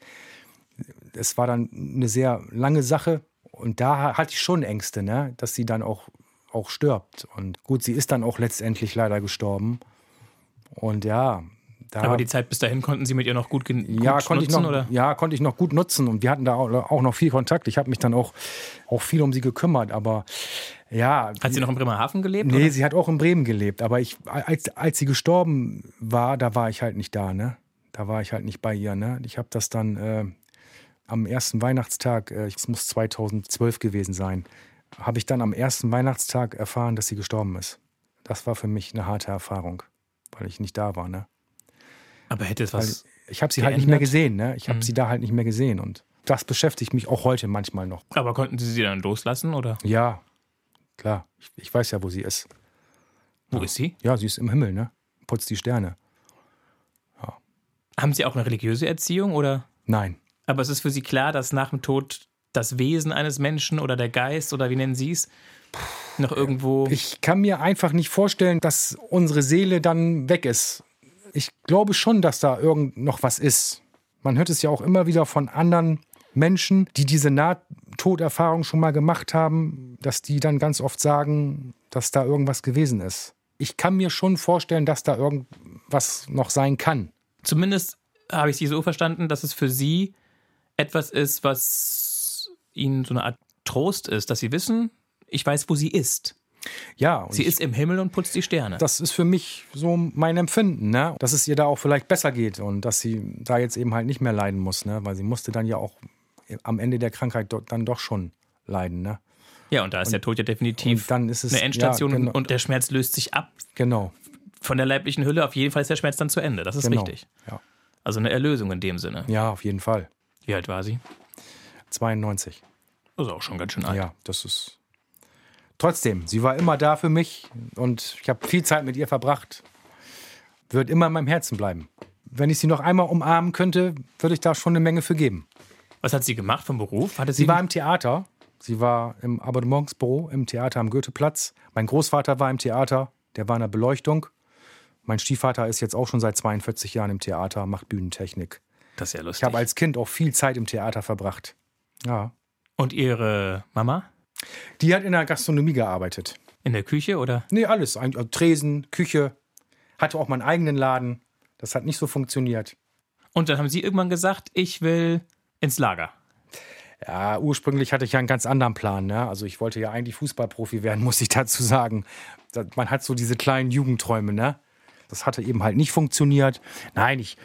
S2: es war dann eine sehr lange Sache. Und da hatte ich schon Ängste, ne, dass sie dann auch, auch stirbt. Und gut, sie ist dann auch letztendlich leider gestorben. Und ja,
S1: da, Aber die Zeit bis dahin konnten Sie mit ihr noch gut, gut
S2: ja, konnte
S1: nutzen?
S2: Ich noch,
S1: oder?
S2: Ja, konnte ich noch gut nutzen und wir hatten da auch noch viel Kontakt. Ich habe mich dann auch, auch viel um sie gekümmert, aber ja.
S1: Hat sie noch in Bremerhaven gelebt?
S2: Nee, oder? sie hat auch in Bremen gelebt, aber ich, als, als sie gestorben war, da war ich halt nicht da, ne? Da war ich halt nicht bei ihr, ne? Ich habe das dann äh, am ersten Weihnachtstag, äh, es muss 2012 gewesen sein, habe ich dann am ersten Weihnachtstag erfahren, dass sie gestorben ist. Das war für mich eine harte Erfahrung, weil ich nicht da war, ne?
S1: Aber hätte es was.
S2: ich habe sie geändert? halt nicht mehr gesehen, ne? Ich habe mhm. sie da halt nicht mehr gesehen und das beschäftigt mich auch heute manchmal noch.
S1: Aber konnten Sie sie dann loslassen oder?
S2: Ja, klar. Ich, ich weiß ja, wo sie ist.
S1: Wo ja. ist sie?
S2: Ja, sie ist im Himmel, ne? Putzt die Sterne.
S1: Ja. Haben Sie auch eine religiöse Erziehung oder?
S2: Nein.
S1: Aber es ist für Sie klar, dass nach dem Tod das Wesen eines Menschen oder der Geist oder wie nennen Sie es, noch irgendwo.
S2: Ich kann mir einfach nicht vorstellen, dass unsere Seele dann weg ist ich glaube schon, dass da irgend noch was ist. Man hört es ja auch immer wieder von anderen Menschen, die diese Nahtoderfahrung schon mal gemacht haben, dass die dann ganz oft sagen, dass da irgendwas gewesen ist. Ich kann mir schon vorstellen, dass da irgendwas noch sein kann.
S1: Zumindest habe ich Sie so verstanden, dass es für Sie etwas ist, was Ihnen so eine Art Trost ist, dass Sie wissen, ich weiß, wo sie ist.
S2: Ja.
S1: Sie
S2: ich,
S1: ist im Himmel und putzt die Sterne.
S2: Das ist für mich so mein Empfinden, ne? dass es ihr da auch vielleicht besser geht und dass sie da jetzt eben halt nicht mehr leiden muss, ne? weil sie musste dann ja auch am Ende der Krankheit dort dann doch schon leiden. Ne?
S1: Ja, und da ist und, der Tod ja definitiv
S2: dann ist es,
S1: eine Endstation ja, genau. und der Schmerz löst sich ab.
S2: Genau.
S1: Von der leiblichen Hülle, auf jeden Fall ist der Schmerz dann zu Ende. Das ist genau. richtig.
S2: Ja.
S1: Also eine Erlösung in dem Sinne.
S2: Ja, auf jeden Fall.
S1: Wie alt war sie?
S2: 92.
S1: Also auch schon ganz schön alt.
S2: Ja, das ist trotzdem, sie war immer da für mich und ich habe viel Zeit mit ihr verbracht. Wird immer in meinem Herzen bleiben. Wenn ich sie noch einmal umarmen könnte, würde ich da schon eine Menge für geben.
S1: Was hat sie gemacht vom Beruf?
S2: Hatte sie, sie war im Theater. Sie war im Abonnementsbüro im Theater am Goetheplatz. Mein Großvater war im Theater, der war in der Beleuchtung. Mein Stiefvater ist jetzt auch schon seit 42 Jahren im Theater, macht Bühnentechnik.
S1: Das ist ja lustig.
S2: Ich habe als Kind auch viel Zeit im Theater verbracht. Ja.
S1: Und Ihre Mama?
S2: Die hat in der Gastronomie gearbeitet.
S1: In der Küche oder?
S2: Nee, alles. Also Tresen, Küche. Hatte auch meinen eigenen Laden. Das hat nicht so funktioniert.
S1: Und dann haben Sie irgendwann gesagt, ich will ins Lager.
S2: Ja, ursprünglich hatte ich ja einen ganz anderen Plan. Ne? Also ich wollte ja eigentlich Fußballprofi werden, muss ich dazu sagen. Man hat so diese kleinen Jugendträume, ne? Das hatte eben halt nicht funktioniert. Nein, ich,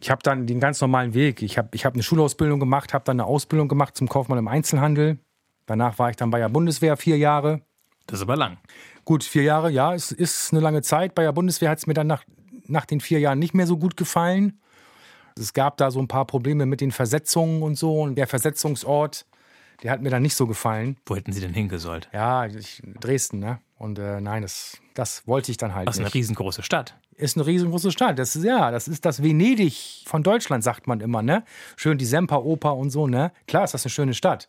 S2: ich habe dann den ganz normalen Weg. Ich habe ich hab eine Schulausbildung gemacht, habe dann eine Ausbildung gemacht zum Kaufmann im Einzelhandel. Danach war ich dann bei der Bundeswehr vier Jahre.
S1: Das ist aber lang.
S2: Gut, vier Jahre, ja, es ist eine lange Zeit. Bei der Bundeswehr hat es mir dann nach, nach den vier Jahren nicht mehr so gut gefallen. Es gab da so ein paar Probleme mit den Versetzungen und so. Und der Versetzungsort, der hat mir dann nicht so gefallen.
S1: Wo hätten Sie denn hingesollt?
S2: Ja, ich, Dresden, ne? Und äh, nein, das, das wollte ich dann halt
S1: das ist eine riesengroße Stadt.
S2: Ist eine riesengroße Stadt. Das ist, ja, das ist das Venedig von Deutschland, sagt man immer, ne? Schön die Semperoper und so, ne? Klar ist das eine schöne Stadt.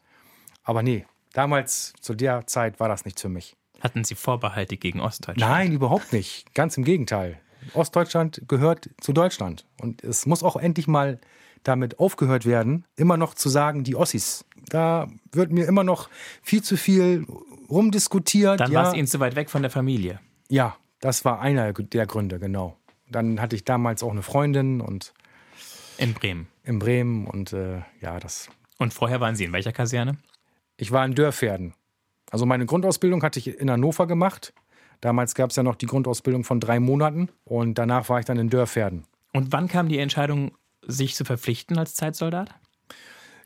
S2: Aber nee, damals zu der Zeit war das nichts für mich.
S1: Hatten Sie Vorbehalte gegen Ostdeutschland?
S2: Nein, überhaupt nicht. Ganz im Gegenteil. Ostdeutschland gehört zu Deutschland. Und es muss auch endlich mal damit aufgehört werden, immer noch zu sagen, die Ossis. Da wird mir immer noch viel zu viel rumdiskutiert.
S1: Dann ja. war es Ihnen zu weit weg von der Familie.
S2: Ja, das war einer der Gründe, genau. Dann hatte ich damals auch eine Freundin und.
S1: In Bremen.
S2: In Bremen und äh, ja, das.
S1: Und vorher waren Sie in welcher Kaserne?
S2: Ich war in Dörferden. Also meine Grundausbildung hatte ich in Hannover gemacht. Damals gab es ja noch die Grundausbildung von drei Monaten und danach war ich dann in Dörferden.
S1: Und wann kam die Entscheidung, sich zu verpflichten als Zeitsoldat?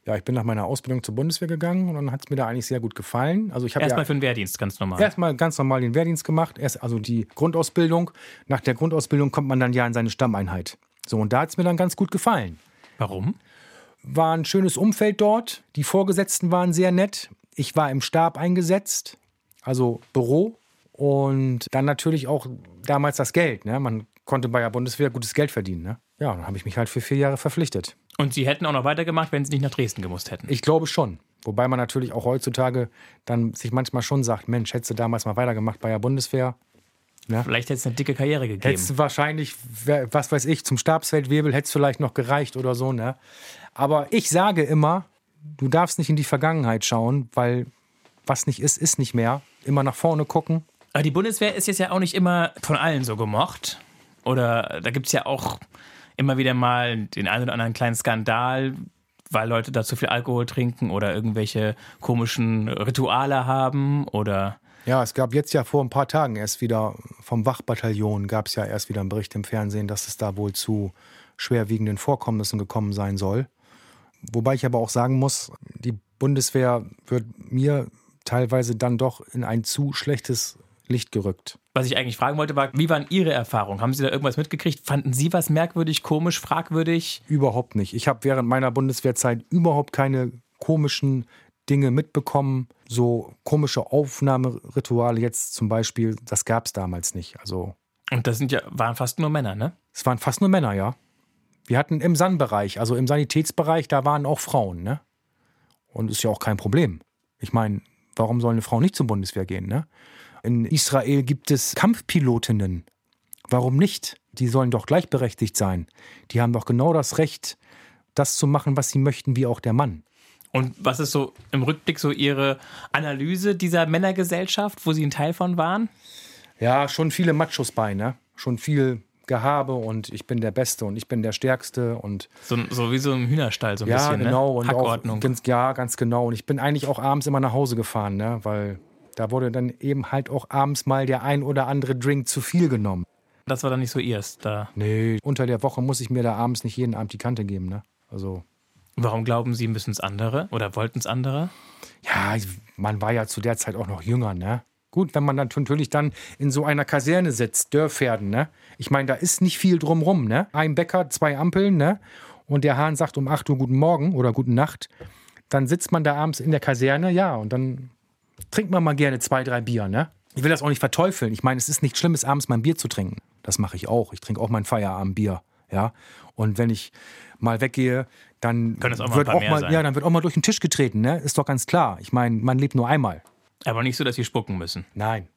S2: Ja, ich bin nach meiner Ausbildung zur Bundeswehr gegangen und dann hat es mir da eigentlich sehr gut gefallen. Also ich
S1: erstmal
S2: ja
S1: für den Wehrdienst ganz normal.
S2: Erstmal ganz normal den Wehrdienst gemacht, erst also die Grundausbildung. Nach der Grundausbildung kommt man dann ja in seine Stammeinheit. So und da hat es mir dann ganz gut gefallen.
S1: Warum?
S2: war ein schönes Umfeld dort. Die Vorgesetzten waren sehr nett. Ich war im Stab eingesetzt, also Büro. Und dann natürlich auch damals das Geld. Ne? Man konnte bei der Bundeswehr gutes Geld verdienen. Ne? Ja, dann habe ich mich halt für vier Jahre verpflichtet.
S1: Und Sie hätten auch noch weitergemacht, wenn Sie nicht nach Dresden gemusst hätten?
S2: Ich glaube schon. Wobei man natürlich auch heutzutage dann sich manchmal schon sagt, Mensch, hättest du damals mal weitergemacht bei der Bundeswehr.
S1: Ne? Vielleicht hätte es eine dicke Karriere gegeben.
S2: Hättest wahrscheinlich, was weiß ich, zum Stabsfeldwebel hätte es vielleicht noch gereicht oder so. Ne? Aber ich sage immer, du darfst nicht in die Vergangenheit schauen, weil was nicht ist, ist nicht mehr. Immer nach vorne gucken.
S1: Aber die Bundeswehr ist jetzt ja auch nicht immer von allen so gemocht. Oder da gibt es ja auch immer wieder mal den einen oder anderen kleinen Skandal, weil Leute da zu viel Alkohol trinken oder irgendwelche komischen Rituale haben oder.
S2: Ja, es gab jetzt ja vor ein paar Tagen erst wieder vom Wachbataillon gab es ja erst wieder einen Bericht im Fernsehen, dass es da wohl zu schwerwiegenden Vorkommnissen gekommen sein soll. Wobei ich aber auch sagen muss, die Bundeswehr wird mir teilweise dann doch in ein zu schlechtes Licht gerückt.
S1: Was ich eigentlich fragen wollte, war, wie waren Ihre Erfahrungen? Haben Sie da irgendwas mitgekriegt? Fanden Sie was merkwürdig, komisch, fragwürdig?
S2: Überhaupt nicht. Ich habe während meiner Bundeswehrzeit überhaupt keine komischen Dinge mitbekommen. So komische Aufnahmerituale jetzt zum Beispiel, das gab es damals nicht. Also
S1: Und das sind ja, waren fast nur Männer, ne?
S2: Es waren fast nur Männer, ja. Wir hatten im San-Bereich, also im Sanitätsbereich, da waren auch Frauen, ne? Und ist ja auch kein Problem. Ich meine, warum soll eine Frau nicht zur Bundeswehr gehen, ne? In Israel gibt es Kampfpilotinnen. Warum nicht? Die sollen doch gleichberechtigt sein. Die haben doch genau das Recht, das zu machen, was sie möchten, wie auch der Mann.
S1: Und was ist so im Rückblick so Ihre Analyse dieser Männergesellschaft, wo Sie ein Teil von waren?
S2: Ja, schon viele Machos bei, ne? Schon viel Gehabe und ich bin der Beste und ich bin der Stärkste und
S1: so, so wie so im Hühnerstall so ein
S2: ja,
S1: bisschen,
S2: ne? genau
S1: ne?
S2: und Hackordnung. Auch, ganz, ja, ganz genau und ich bin eigentlich auch abends immer nach Hause gefahren, ne? Weil da wurde dann eben halt auch abends mal der ein oder andere Drink zu viel genommen.
S1: Das war dann nicht so erst da.
S2: Nee, unter der Woche muss ich mir da abends nicht jeden Abend die Kante geben, ne? Also.
S1: Warum glauben Sie, müssen es andere oder wollten es andere?
S2: Ja, man war ja zu der Zeit auch noch jünger, ne? Gut, wenn man dann natürlich dann in so einer Kaserne sitzt, Dörrpferden, ne? Ich meine, da ist nicht viel drumrum, ne? Ein Bäcker, zwei Ampeln, ne? Und der Hahn sagt um 8 Uhr guten Morgen oder guten Nacht. Dann sitzt man da abends in der Kaserne, ja, und dann trinkt man mal gerne zwei, drei Bier, ne? Ich will das auch nicht verteufeln. Ich meine, es ist nicht schlimm, abends mein Bier zu trinken. Das mache ich auch. Ich trinke auch mein Feierabendbier, ja. Und wenn ich mal weggehe, dann
S1: auch
S2: wird auch mal,
S1: sein.
S2: ja, dann wird auch mal durch den Tisch getreten, ne? Ist doch ganz klar. Ich meine, man lebt nur einmal.
S1: Aber nicht so, dass sie spucken müssen.
S2: Nein.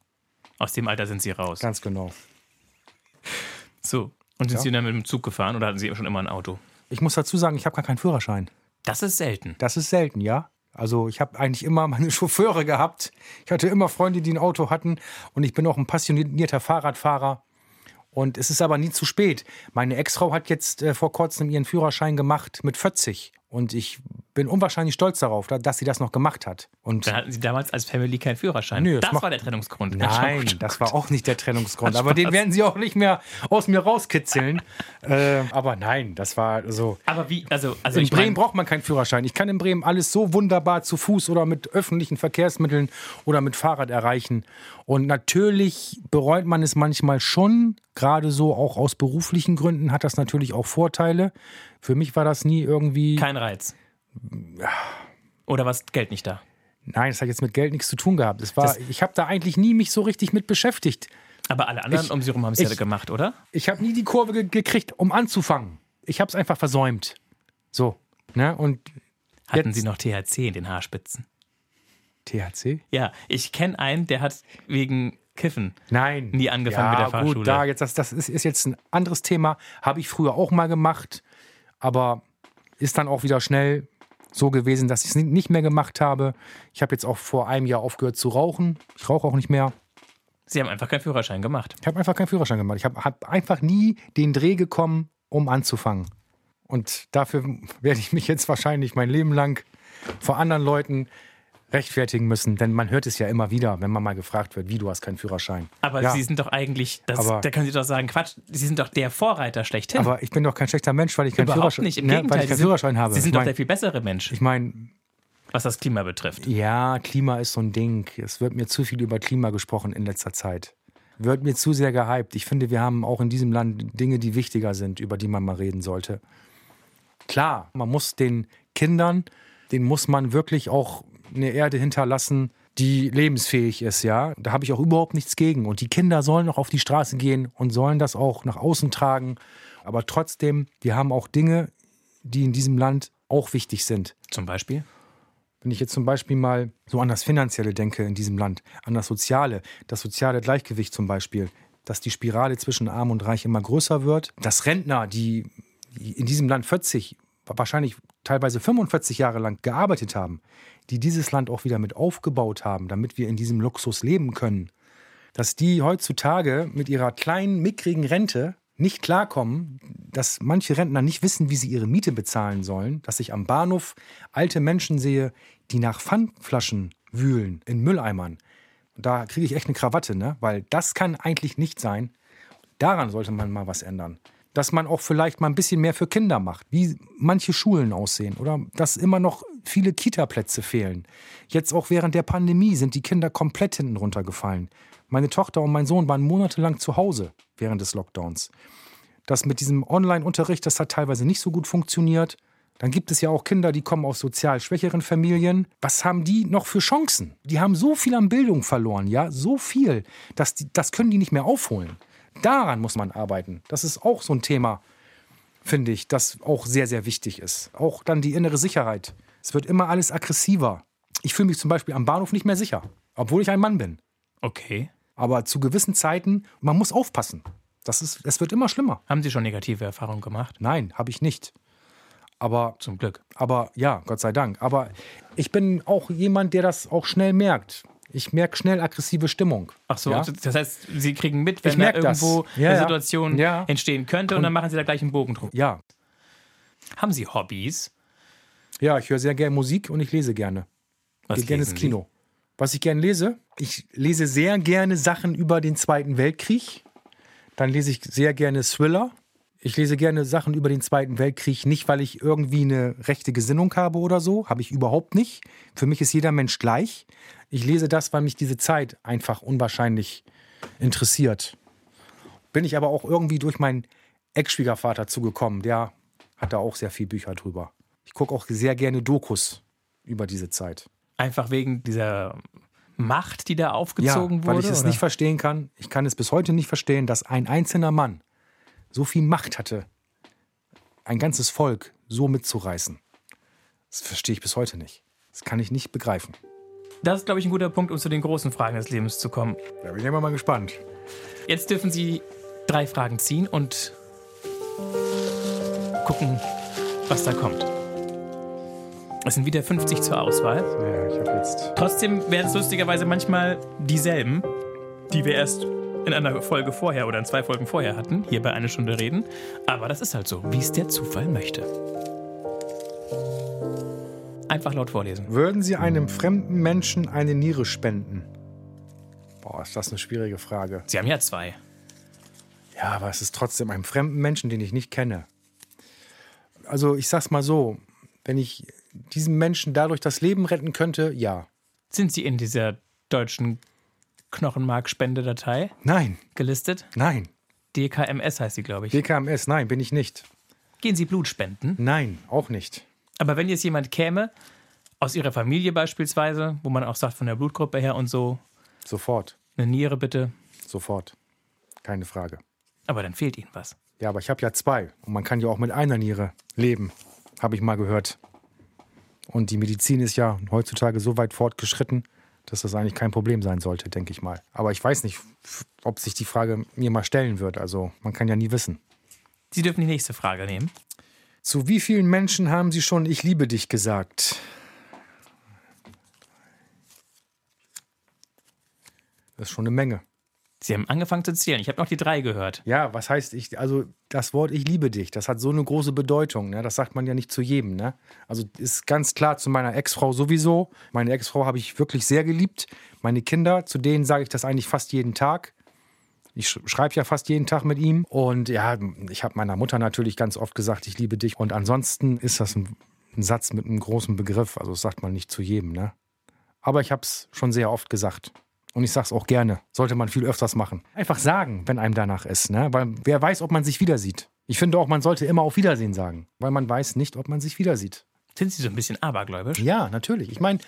S1: Aus dem Alter sind sie raus.
S2: Ganz genau.
S1: So. Und sind ja. Sie dann mit dem Zug gefahren oder hatten Sie schon immer ein Auto?
S2: Ich muss dazu sagen, ich habe gar keinen Führerschein.
S1: Das ist selten.
S2: Das ist selten, ja. Also ich habe eigentlich immer meine Chauffeure gehabt. Ich hatte immer Freunde, die ein Auto hatten. Und ich bin auch ein passionierter Fahrradfahrer. Und es ist aber nie zu spät. Meine Ex-Frau hat jetzt äh, vor kurzem ihren Führerschein gemacht mit 40. Und ich bin unwahrscheinlich stolz darauf, dass sie das noch gemacht hat. Und
S1: Dann hatten Sie damals als Family keinen Führerschein. Nö, das, das war der Trennungsgrund.
S2: Nein, das war auch nicht der Trennungsgrund. aber den werden Sie auch nicht mehr aus mir rauskitzeln. äh, aber nein, das war so.
S1: Aber wie, also, also
S2: in Bremen braucht man keinen Führerschein. Ich kann in Bremen alles so wunderbar zu Fuß oder mit öffentlichen Verkehrsmitteln oder mit Fahrrad erreichen. Und natürlich bereut man es manchmal schon, gerade so auch aus beruflichen Gründen hat das natürlich auch Vorteile. Für mich war das nie irgendwie.
S1: Kein Reiz. Oder war Geld nicht da?
S2: Nein, das hat jetzt mit Geld nichts zu tun gehabt. Es war, das ich habe da eigentlich nie mich so richtig mit beschäftigt.
S1: Aber alle anderen ich, um sie herum haben es ja gemacht, oder?
S2: Ich habe nie die Kurve ge gekriegt, um anzufangen. Ich habe es einfach versäumt. So. Ne? Und
S1: Hatten Sie noch THC in den Haarspitzen?
S2: THC?
S1: Ja, ich kenne einen, der hat wegen Kiffen
S2: Nein.
S1: nie angefangen
S2: ja,
S1: mit der Fahrschule.
S2: Gut, da jetzt, das, das ist, ist jetzt ein anderes Thema. Habe ich früher auch mal gemacht. Aber ist dann auch wieder schnell so gewesen, dass ich es nicht mehr gemacht habe. Ich habe jetzt auch vor einem Jahr aufgehört zu rauchen. Ich rauche auch nicht mehr.
S1: Sie haben einfach keinen Führerschein gemacht.
S2: Ich habe einfach keinen Führerschein gemacht. Ich habe hab einfach nie den Dreh gekommen, um anzufangen. Und dafür werde ich mich jetzt wahrscheinlich mein Leben lang vor anderen Leuten rechtfertigen müssen, denn man hört es ja immer wieder, wenn man mal gefragt wird, wie du hast keinen Führerschein.
S1: Aber
S2: ja.
S1: Sie sind doch eigentlich, das,
S2: aber,
S1: da können Sie doch sagen, Quatsch, Sie sind doch der Vorreiter schlechthin.
S2: Aber ich bin doch kein schlechter Mensch, weil ich keinen
S1: Überhaupt
S2: Führerschein,
S1: nicht, im
S2: ne,
S1: Gegenteil,
S2: weil ich keinen
S1: sind,
S2: Führerschein habe.
S1: Sie sind
S2: ich
S1: doch
S2: mein,
S1: der viel bessere Mensch.
S2: Ich meine,
S1: was das Klima betrifft.
S2: Ja, Klima ist so ein Ding. Es wird mir zu viel über Klima gesprochen in letzter Zeit. Wird mir zu sehr gehypt. Ich finde, wir haben auch in diesem Land Dinge, die wichtiger sind, über die man mal reden sollte. Klar, man muss den Kindern, den muss man wirklich auch eine Erde hinterlassen, die lebensfähig ist, ja. Da habe ich auch überhaupt nichts gegen. Und die Kinder sollen auch auf die Straße gehen und sollen das auch nach außen tragen. Aber trotzdem, wir haben auch Dinge, die in diesem Land auch wichtig sind.
S1: Zum Beispiel?
S2: Wenn ich jetzt zum Beispiel mal so an das Finanzielle denke in diesem Land, an das Soziale, das soziale Gleichgewicht zum Beispiel, dass die Spirale zwischen Arm und Reich immer größer wird, dass Rentner, die in diesem Land 40, wahrscheinlich teilweise 45 Jahre lang gearbeitet haben, die dieses Land auch wieder mit aufgebaut haben, damit wir in diesem Luxus leben können, dass die heutzutage mit ihrer kleinen, mickrigen Rente nicht klarkommen, dass manche Rentner nicht wissen, wie sie ihre Miete bezahlen sollen, dass ich am Bahnhof alte Menschen sehe, die nach Pfandflaschen wühlen in Mülleimern. Da kriege ich echt eine Krawatte, ne? weil das kann eigentlich nicht sein. Daran sollte man mal was ändern. Dass man auch vielleicht mal ein bisschen mehr für Kinder macht, wie manche Schulen aussehen oder dass immer noch viele Kita-Plätze fehlen. Jetzt auch während der Pandemie sind die Kinder komplett hinten runtergefallen. Meine Tochter und mein Sohn waren monatelang zu Hause während des Lockdowns. Das mit diesem Online-Unterricht, das hat teilweise nicht so gut funktioniert. Dann gibt es ja auch Kinder, die kommen aus sozial schwächeren Familien. Was haben die noch für Chancen? Die haben so viel an Bildung verloren, ja, so viel, dass die, das können die nicht mehr aufholen. Daran muss man arbeiten. Das ist auch so ein Thema, finde ich, das auch sehr, sehr wichtig ist. Auch dann die innere Sicherheit. Es wird immer alles aggressiver. Ich fühle mich zum Beispiel am Bahnhof nicht mehr sicher, obwohl ich ein Mann bin.
S1: Okay.
S2: Aber zu gewissen Zeiten, man muss aufpassen. Das ist, es wird immer schlimmer.
S1: Haben Sie schon negative Erfahrungen gemacht?
S2: Nein, habe ich nicht. Aber
S1: zum Glück.
S2: Aber ja, Gott sei Dank. Aber ich bin auch jemand, der das auch schnell merkt. Ich merke schnell aggressive Stimmung.
S1: Ach so,
S2: ja?
S1: das heißt, Sie kriegen mit, wenn
S2: Ich
S1: da irgendwo.
S2: Ja,
S1: eine. Situation
S2: Ja.
S1: entstehen könnte und, dann machen Sie da gleich einen Bogen drum.
S2: Ja,
S1: Haben Sie Hobbys?
S2: ja, ich höre sehr gerne Musik und ich lese gerne.
S1: Was
S2: Gehe gerne ins
S1: Sie?
S2: Kino. Was ich gerne lese, ich lese sehr gerne Sachen über den Zweiten Weltkrieg. Dann lese ich sehr gerne Thriller. Ich lese gerne Sachen über den Zweiten Weltkrieg, nicht weil ich irgendwie eine rechte Gesinnung habe oder so, habe ich überhaupt nicht. Für mich ist jeder Mensch gleich. Ich lese das, weil mich diese Zeit einfach unwahrscheinlich interessiert. Bin ich aber auch irgendwie durch meinen Ex-Schwiegervater zugekommen. Der hat da auch sehr viel Bücher drüber. Ich gucke auch sehr gerne Dokus über diese Zeit.
S1: Einfach wegen dieser Macht, die da aufgezogen
S2: ja,
S1: wurde?
S2: weil ich es
S1: oder?
S2: nicht verstehen kann. Ich kann es bis heute nicht verstehen, dass ein einzelner Mann so viel Macht hatte, ein ganzes Volk so mitzureißen. Das verstehe ich bis heute nicht. Das kann ich nicht begreifen.
S1: Das ist, glaube ich, ein guter Punkt, um zu den großen Fragen des Lebens zu kommen.
S2: Da bin ich immer mal gespannt.
S1: Jetzt dürfen Sie drei Fragen ziehen und gucken, was da kommt. Es sind wieder 50 zur Auswahl.
S2: Ja, ich habe jetzt.
S1: Trotzdem wären es lustigerweise manchmal dieselben, die wir erst in einer Folge vorher oder in zwei Folgen vorher hatten, hier bei Eine Stunde reden. Aber das ist halt so, wie es der Zufall möchte. Einfach laut vorlesen.
S2: Würden Sie einem fremden Menschen eine Niere spenden? Boah, ist das eine schwierige Frage.
S1: Sie haben ja zwei.
S2: Ja, aber es ist trotzdem einem fremden Menschen, den ich nicht kenne. Also ich sag's mal so, wenn ich diesem Menschen dadurch das Leben retten könnte, ja.
S1: Sind Sie in dieser deutschen Knochenmarkspendedatei
S2: Nein,
S1: gelistet?
S2: nein.
S1: DKMS heißt sie, glaube ich.
S2: DKMS, nein, bin ich nicht.
S1: Gehen Sie Blut spenden?
S2: Nein, auch nicht.
S1: Aber wenn jetzt jemand käme, aus Ihrer Familie beispielsweise, wo man auch sagt, von der Blutgruppe her und so,
S2: Sofort,
S1: eine Niere bitte,
S2: sofort. Keine Frage.
S1: aber dann fehlt Ihnen was.
S2: Ja, aber ich habe ja zwei. Und man kann ja auch mit einer Niere leben, habe ich mal gehört. Und die Medizin ist ja heutzutage so weit fortgeschritten, dass das eigentlich kein Problem sein sollte, denke ich mal. Aber ich weiß nicht, ob sich die Frage mir mal stellen wird. Also man kann ja nie wissen.
S1: Sie dürfen die nächste Frage nehmen.
S2: Zu wie vielen Menschen haben Sie schon Ich liebe dich gesagt? Das ist schon eine Menge.
S1: Sie haben angefangen zu zählen. Ich habe noch die drei gehört.
S2: Ja, was heißt ich, also das Wort ich liebe dich, das hat so eine große Bedeutung, ne? Das sagt man ja nicht zu jedem, ne? Also ist ganz klar zu meiner Ex-Frau sowieso. Meine Ex-Frau habe ich wirklich sehr geliebt. Meine Kinder, zu denen sage ich das eigentlich fast jeden Tag. Ich sch schreibe ja fast jeden Tag mit ihm. Und ja, ich habe meiner Mutter natürlich ganz oft gesagt, ich liebe dich. Und ansonsten ist das ein, ein Satz mit einem großen Begriff. Also das sagt man nicht zu jedem, ne? Aber ich habe es schon sehr oft gesagt. Und ich sage es auch gerne. Sollte man viel öfters machen. Einfach sagen, wenn einem danach ist. Ne? Weil wer weiß, ob man sich wieder sieht. Ich finde auch, man sollte immer auf Wiedersehen sagen. Weil man weiß nicht, ob man sich wieder sieht.
S1: Sind Sie so ein bisschen abergläubisch?
S2: Ja, natürlich. Ich meine,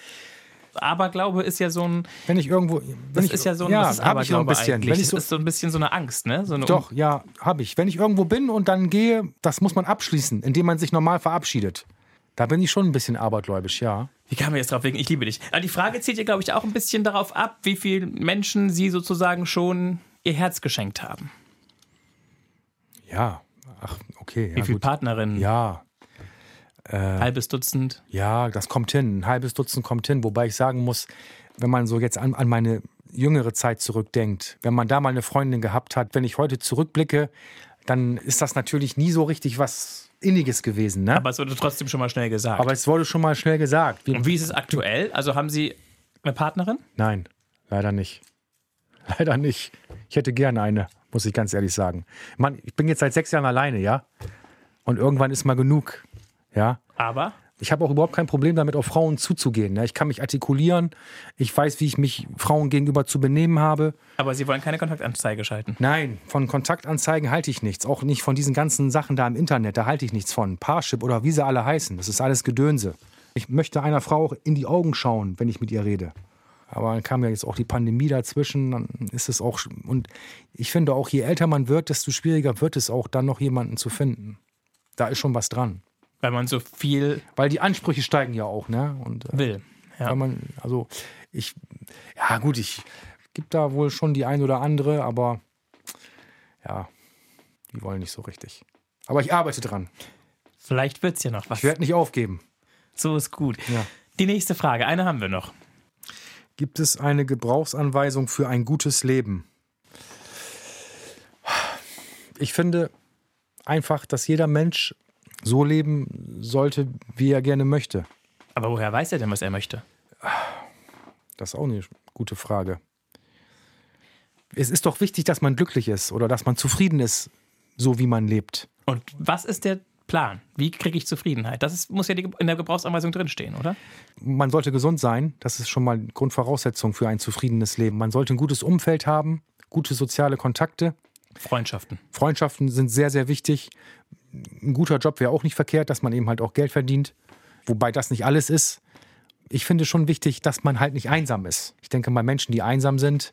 S1: Aberglaube ist ja so ein.
S2: wenn ich irgendwo. Wenn
S1: Das
S2: ich,
S1: ist ja so ein,
S2: ja,
S1: das ist
S2: habe ich so ein
S1: Aberglaube
S2: bisschen.
S1: eigentlich.
S2: Wenn ich
S1: das
S2: so,
S1: ist so ein bisschen so eine Angst, ne? So eine
S2: doch, ja, habe ich. Wenn ich irgendwo bin und dann gehe, das muss man abschließen, indem man sich normal verabschiedet. Da bin ich schon ein bisschen abergläubisch, ja.
S1: Wie kam mir jetzt drauf wegen Ich liebe dich? Aber die Frage zielt ja, glaube ich, auch ein bisschen darauf ab, wie viele Menschen Sie sozusagen schon Ihr Herz geschenkt haben.
S2: Ja, ach, okay.
S1: Wie
S2: ja,
S1: viele
S2: gut.
S1: Partnerinnen?
S2: Ja,
S1: Halbes Dutzend?
S2: ja, das kommt hin. Ein halbes Dutzend kommt hin. Wobei ich sagen muss, wenn man so jetzt an, an meine jüngere Zeit zurückdenkt, wenn man da mal eine Freundin gehabt hat, wenn ich heute zurückblicke, dann ist das natürlich nie so richtig was Inniges gewesen. Ne?
S1: Aber es wurde trotzdem schon mal schnell gesagt.
S2: Aber es wurde schon mal schnell gesagt. Wie,
S1: Und wie ist es aktuell? Also haben Sie eine Partnerin?
S2: Nein, leider nicht. Leider nicht. Ich hätte gerne eine, muss ich ganz ehrlich sagen. Mann, ich bin jetzt seit sechs Jahren alleine, ja? Und irgendwann ist mal genug, ja?
S1: Aber
S2: Ich habe auch überhaupt kein Problem damit, auf Frauen zuzugehen. Ne? Ich kann mich artikulieren. Ich weiß, wie ich mich Frauen gegenüber zu benehmen habe.
S1: Aber Sie wollen keine Kontaktanzeige schalten.
S2: Nein, von Kontaktanzeigen halte ich nichts. Auch nicht von diesen ganzen Sachen da im Internet. Da halte ich nichts von. Parship oder wie sie alle heißen. Das ist alles Gedönse. Ich möchte einer Frau auch in die Augen schauen, wenn ich mit ihr rede. Aber dann kam ja jetzt auch die Pandemie dazwischen. Dann ist es auch. Und ich finde auch, je älter man wird, desto schwieriger wird es auch, dann noch jemanden zu finden. Da ist schon was dran.
S1: Weil man so viel
S2: Weil die Ansprüche steigen ja auch, ne? Und äh,
S1: will. Ja.
S2: weil man, also ich, ja gut, ich gibt da wohl schon die ein oder andere, aber ja, die wollen nicht so richtig. Aber ich arbeite dran.
S1: Vielleicht wird es ja noch was.
S2: Ich werde nicht aufgeben.
S1: So ist gut.
S2: Ja.
S1: Die nächste Frage, eine haben wir noch.
S2: Gibt es eine Gebrauchsanweisung für ein gutes Leben? Ich finde einfach, dass jeder Mensch so leben sollte, wie er gerne möchte.
S1: Aber woher weiß er denn, was er möchte?
S2: Das ist auch eine gute Frage. Es ist doch wichtig, dass man glücklich ist oder dass man zufrieden ist, so wie man lebt.
S1: Und was ist der Plan? Wie kriege ich Zufriedenheit? Das ist, muss ja in der Gebrauchsanweisung drinstehen, oder?
S2: Man sollte gesund sein. Das ist schon mal Grundvoraussetzung für ein zufriedenes Leben. Man sollte ein gutes Umfeld haben, gute soziale Kontakte.
S1: Freundschaften.
S2: Freundschaften sind sehr, sehr wichtig. Ein guter Job wäre auch nicht verkehrt, dass man eben halt auch Geld verdient. Wobei das nicht alles ist. Ich finde schon wichtig, dass man halt nicht einsam ist. Ich denke mal, Menschen, die einsam sind,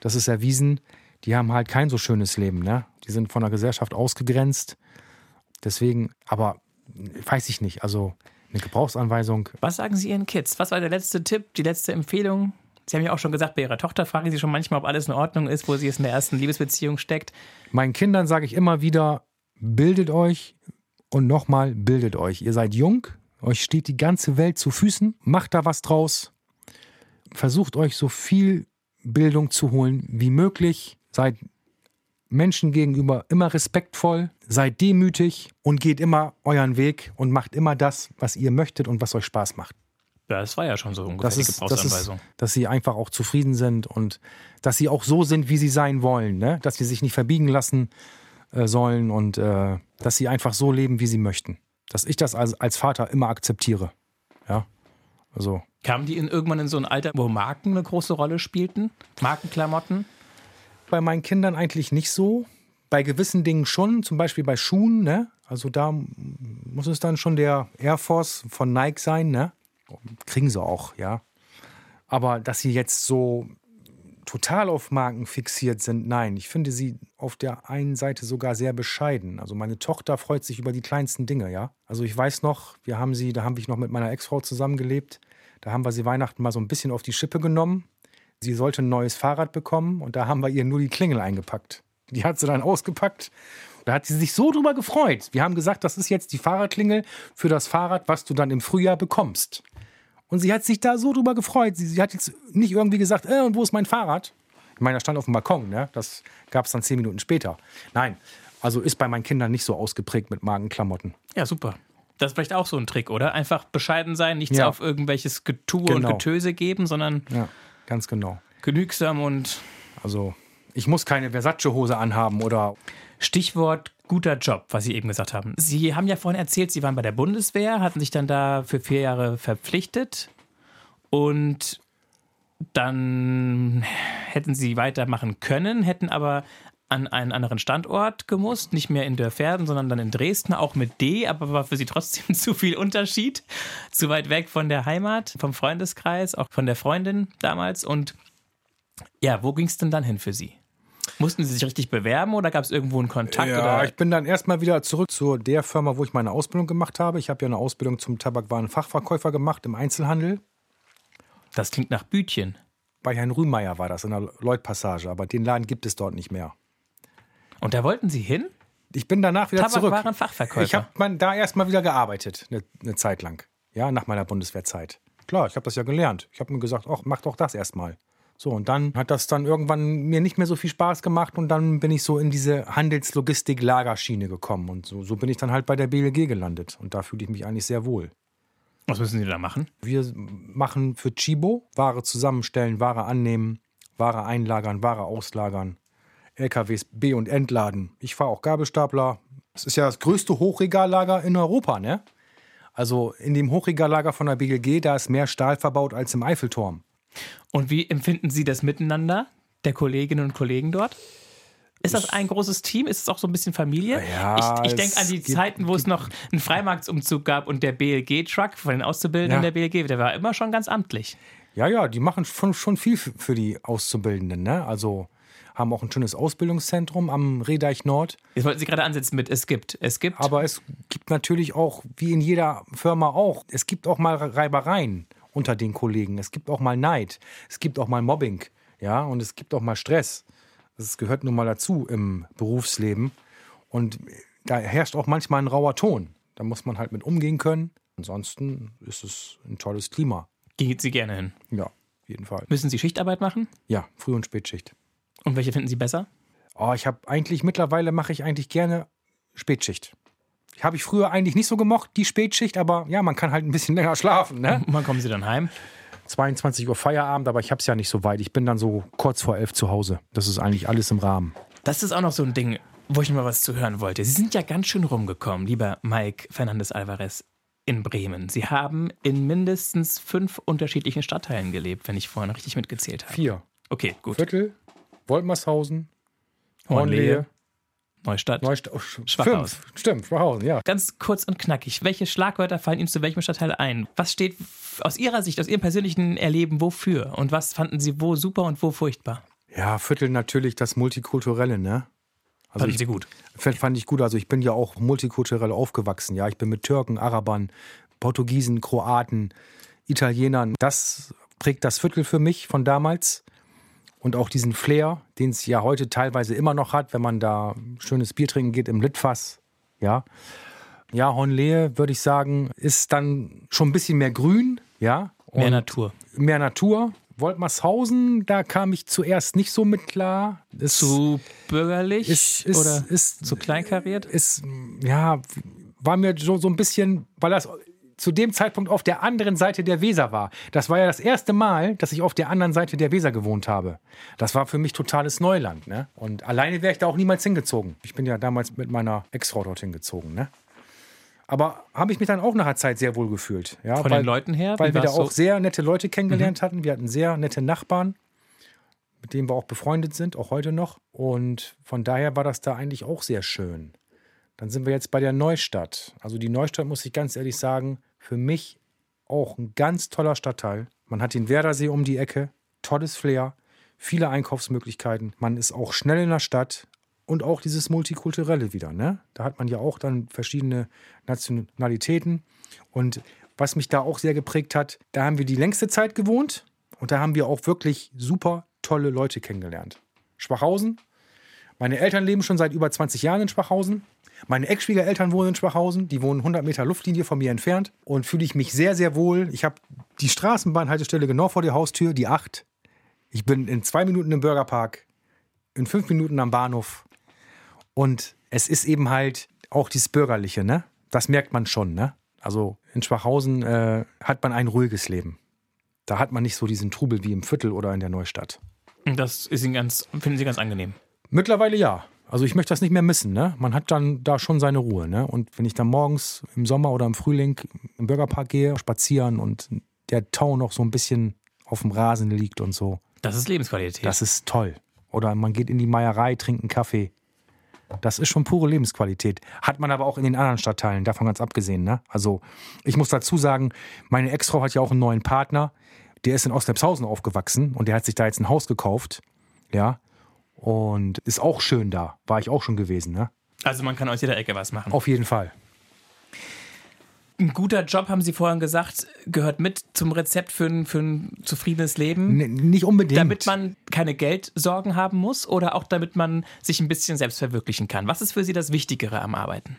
S2: das ist erwiesen, die haben halt kein so schönes Leben. Ne? Die sind von der Gesellschaft ausgegrenzt. Deswegen, aber weiß ich nicht. Also eine Gebrauchsanweisung.
S1: Was sagen Sie Ihren Kids? Was war der letzte Tipp, die letzte Empfehlung? Sie haben ja auch schon gesagt, bei Ihrer Tochter fragen Sie schon manchmal, ob alles in Ordnung ist, wo sie jetzt in der ersten Liebesbeziehung steckt.
S2: Meinen Kindern sage ich immer wieder, bildet euch und nochmal bildet euch. Ihr seid jung, euch steht die ganze Welt zu Füßen, macht da was draus, versucht euch so viel Bildung zu holen wie möglich, seid Menschen gegenüber immer respektvoll, seid demütig und geht immer euren Weg und macht immer das, was ihr möchtet und was euch Spaß macht.
S1: Ja, das war ja schon so ungefähr
S2: Das
S1: die
S2: ist, das ist, dass sie einfach auch zufrieden sind und dass sie auch so sind, wie sie sein wollen, ne? dass sie sich nicht verbiegen lassen äh, sollen und äh, dass sie einfach so leben, wie sie möchten. Dass ich das als, als Vater immer akzeptiere. Ja, also
S1: Kamen die in, irgendwann in so ein Alter, wo Marken eine große Rolle spielten? Markenklamotten?
S2: bei meinen Kindern eigentlich nicht so. Bei gewissen Dingen schon, zum Beispiel bei Schuhen, ne? Also da muss es dann schon der Air Force von Nike sein, ne? Kriegen sie auch, ja. Aber dass sie jetzt so total auf Marken fixiert sind, nein. Ich finde sie auf der einen Seite sogar sehr bescheiden. Also meine Tochter freut sich über die kleinsten Dinge, ja. Also ich weiß noch, wir haben sie, da habe ich noch mit meiner Ex-Frau zusammengelebt. Da haben wir sie Weihnachten mal so ein bisschen auf die Schippe genommen. Sie sollte ein neues Fahrrad bekommen und da haben wir ihr nur die Klingel eingepackt. Die hat sie dann ausgepackt. Da hat sie sich so drüber gefreut. Wir haben gesagt, das ist jetzt die Fahrradklingel für das Fahrrad, was du dann im Frühjahr bekommst. Und sie hat sich da so drüber gefreut. Sie, sie hat jetzt nicht irgendwie gesagt, äh, und wo ist mein Fahrrad? Ich meine, das stand auf dem Balkon, ne? Das gab es dann zehn Minuten später. Nein, also ist bei meinen Kindern nicht so ausgeprägt mit Magenklamotten.
S1: Ja, super. Das ist vielleicht auch so ein Trick, oder? Einfach bescheiden sein, nichts
S2: Ja.
S1: auf irgendwelches Getue und
S2: Genau.
S1: Getöse geben, sondern
S2: Ja, ganz genau.
S1: genügsam und
S2: Also ich muss keine Versace-Hose anhaben oder
S1: Stichwort guter Job, was Sie eben gesagt haben. Sie haben ja vorhin erzählt, Sie waren bei der Bundeswehr, hatten sich dann da für vier Jahre verpflichtet und dann hätten Sie weitermachen können, hätten aber an einen anderen Standort gemusst, nicht mehr in Dörferden, sondern dann in Dresden, auch mit D, aber war für Sie trotzdem zu viel Unterschied, zu weit weg von der Heimat, vom Freundeskreis, auch von der Freundin damals und ja, wo ging es denn dann hin für Sie? Mussten Sie sich richtig bewerben oder gab es irgendwo einen Kontakt?
S2: Ja,
S1: oder?
S2: ich bin dann erstmal wieder zurück zu der Firma, wo ich meine Ausbildung gemacht habe. Ich habe ja eine Ausbildung zum Tabakwarenfachverkäufer gemacht im Einzelhandel.
S1: Das klingt nach Bütchen.
S2: Bei Herrn Rühmeier war das in der Lloyd-Passage, aber den Laden gibt es dort nicht mehr.
S1: Und da wollten Sie hin?
S2: Ich bin danach wieder zurück.
S1: Tabakwarenfachverkäufer.
S2: Ich habe da erstmal wieder gearbeitet, eine, eine Zeit lang. Ja, nach meiner Bundeswehrzeit. Klar, ich habe das ja gelernt. Ich habe mir gesagt, ach, mach doch das erstmal. So, und dann hat das dann irgendwann mir nicht mehr so viel Spaß gemacht und dann bin ich so in diese Handelslogistik-Lagerschiene gekommen. Und so, so bin ich dann halt bei der BLG gelandet. Und da fühle ich mich eigentlich sehr wohl.
S1: Was müssen Sie da machen?
S2: Wir machen für Chibo Ware zusammenstellen, Ware annehmen, Ware einlagern, Ware auslagern, LKWs be- und entladen. Ich fahre auch Gabelstapler. Es ist ja das größte Hochregallager in Europa, ne? Also in dem Hochregallager von der BLG, da ist mehr Stahl verbaut als im Eiffelturm.
S1: Und wie empfinden Sie das Miteinander der Kolleginnen und Kollegen dort? Ist das ein großes Team? Ist es auch so ein bisschen Familie?
S2: Ja,
S1: ich ich denke an die
S2: gibt-
S1: Zeiten, wo es noch einen Freimarktsumzug gab und der BLG-Truck von den Auszubildenden
S2: Ja.
S1: der BLG, der war immer schon ganz amtlich.
S2: Ja, ja, die machen schon, schon viel für für die Auszubildenden, ne? Also haben auch ein schönes Ausbildungszentrum am Rehdeich Nord.
S1: Jetzt wollten Sie gerade ansetzen mit es gibt. Es gibt.
S2: Aber es gibt natürlich auch, wie in jeder Firma auch, es gibt auch mal Reibereien unter den Kollegen. Es gibt auch mal Neid. Es gibt auch mal Mobbing. Ja, und es gibt auch mal Stress. Das gehört nun mal dazu im Berufsleben. Und da herrscht auch manchmal ein rauer Ton. Da muss man halt mit umgehen können. Ansonsten ist es ein tolles Klima.
S1: Geht Sie gerne hin.
S2: Ja, auf jeden Fall.
S1: Müssen Sie Schichtarbeit machen?
S2: Ja, Früh- und Spätschicht.
S1: Und welche finden Sie besser?
S2: Oh, ich habe eigentlich, mittlerweile mache ich eigentlich gerne Spätschicht. Habe ich früher eigentlich nicht so gemocht, die Spätschicht, aber ja, man kann halt ein bisschen länger schlafen, ne?
S1: Und wann kommen Sie dann heim?
S2: 22 Uhr Feierabend, aber ich habe es ja nicht so weit. Ich bin dann so kurz vor elf zu Hause. Das ist eigentlich alles im Rahmen.
S1: Das ist auch noch so ein Ding, wo ich mal was zu hören wollte. Sie sind ja ganz schön rumgekommen, lieber Mike Fernandes Alvarez in Bremen. Sie haben in mindestens fünf unterschiedlichen Stadtteilen gelebt, wenn ich vorhin richtig mitgezählt habe.
S2: Vier.
S1: Okay, gut.
S2: Viertel, Woltmershausen,
S1: Hornlehe, Neustadt.
S2: Neustadt. Oh, sch-
S1: Schwachhaus.
S2: Fünf. Stimmt, Schwachhausen, ja.
S1: Ganz kurz und knackig. Welche Schlagwörter fallen Ihnen zu welchem Stadtteil ein? Was steht aus Ihrer Sicht, aus Ihrem persönlichen Erleben wofür? Und was fanden Sie wo super und wo furchtbar?
S2: Ja, Viertel natürlich das Multikulturelle, ne? Also
S1: Fanden
S2: ich,
S1: Sie gut?
S2: Fand, fand ich gut. Also ich bin ja auch multikulturell aufgewachsen. Ja, ich bin mit Türken, Arabern, Portugiesen, Kroaten, Italienern. Das prägt das Viertel für mich von damals. Und auch diesen Flair, den es ja heute teilweise immer noch hat, wenn man da schönes Bier trinken geht im Litfass. Ja. Ja, Hornlehe, würde ich sagen, ist dann schon ein bisschen mehr grün. Ja.
S1: Mehr
S2: Und
S1: Natur.
S2: mehr Natur. Woltmershausen, da kam ich zuerst nicht so mit klar. Ist,
S1: Zu bürgerlich
S2: ist, ist,
S1: oder
S2: ist,
S1: zu kleinkariert?
S2: ist, ja, war mir so, so ein bisschen, weil das zu dem Zeitpunkt auf der anderen Seite der Weser war. Das war ja das erste Mal, dass ich auf der anderen Seite der Weser gewohnt habe. Das war für mich totales Neuland. Ne? Und alleine wäre ich da auch niemals hingezogen. Ich bin ja damals mit meiner Ex-Frau dorthin gezogen. Ne? Aber habe ich mich dann auch nach einer Zeit sehr wohl gefühlt. Ja,
S1: Von
S2: weil,
S1: den Leuten her?
S2: Weil wir da auch
S1: so? Mhm.
S2: sehr nette Leute kennengelernt hatten. Wir hatten sehr nette Nachbarn, mit denen wir auch befreundet sind, auch heute noch. Und von daher war das da eigentlich auch sehr schön. Dann sind wir jetzt bei der Neustadt. Also die Neustadt, muss ich ganz ehrlich sagen, für mich auch ein ganz toller Stadtteil. Man hat den Werdersee um die Ecke, tolles Flair, viele Einkaufsmöglichkeiten. Man ist auch schnell in der Stadt und auch dieses Multikulturelle wieder. Ne? Da hat man ja auch dann verschiedene Nationalitäten. Und was mich da auch sehr geprägt hat, da haben wir die längste Zeit gewohnt und da haben wir auch wirklich super tolle Leute kennengelernt. Schwachhausen. Meine Eltern leben schon seit über 20 Jahren in Schwachhausen. Meine Ex-Schwiegereltern wohnen in Schwachhausen. Die wohnen 100 Meter Luftlinie von mir entfernt. Und fühle ich mich sehr, sehr wohl. Ich habe die Straßenbahnhaltestelle genau vor der Haustür, die 8. Ich bin in zwei Minuten im Bürgerpark, in fünf Minuten am Bahnhof. Und es ist eben halt auch dieses Bürgerliche, ne? Das merkt man schon, ne? Also in Schwachhausen äh, hat man ein ruhiges Leben. Da hat man nicht so diesen Trubel wie im Viertel oder in der Neustadt.
S1: Das ist Ihnen ganz, finden Sie ganz angenehm.
S2: Mittlerweile ja. Also ich möchte das nicht mehr missen, ne? Man hat dann da schon seine Ruhe, ne? Und wenn ich dann morgens im Sommer oder im Frühling im Bürgerpark gehe, spazieren und der Tau noch so ein bisschen auf dem Rasen liegt und so,
S1: Das ist Lebensqualität.
S2: das ist toll. Oder man geht in die Meierei, trinkt einen Kaffee. Das ist schon pure Lebensqualität. Hat man aber auch in den anderen Stadtteilen, davon ganz abgesehen. Ne? Also ich muss dazu sagen, meine Ex-Frau hat ja auch einen neuen Partner. Der ist in Ostlepshausen aufgewachsen und der hat sich da jetzt ein Haus gekauft. Ja. Und ist auch schön da. War ich auch schon gewesen, ne?
S1: Also man kann aus jeder Ecke was machen.
S2: Auf jeden Fall.
S1: Ein guter Job, haben Sie vorhin gesagt, gehört mit zum Rezept für ein, für ein zufriedenes Leben.
S2: N nicht unbedingt.
S1: Damit man keine Geldsorgen haben muss oder auch damit man sich ein bisschen selbst verwirklichen kann. Was ist für Sie das Wichtigere am Arbeiten?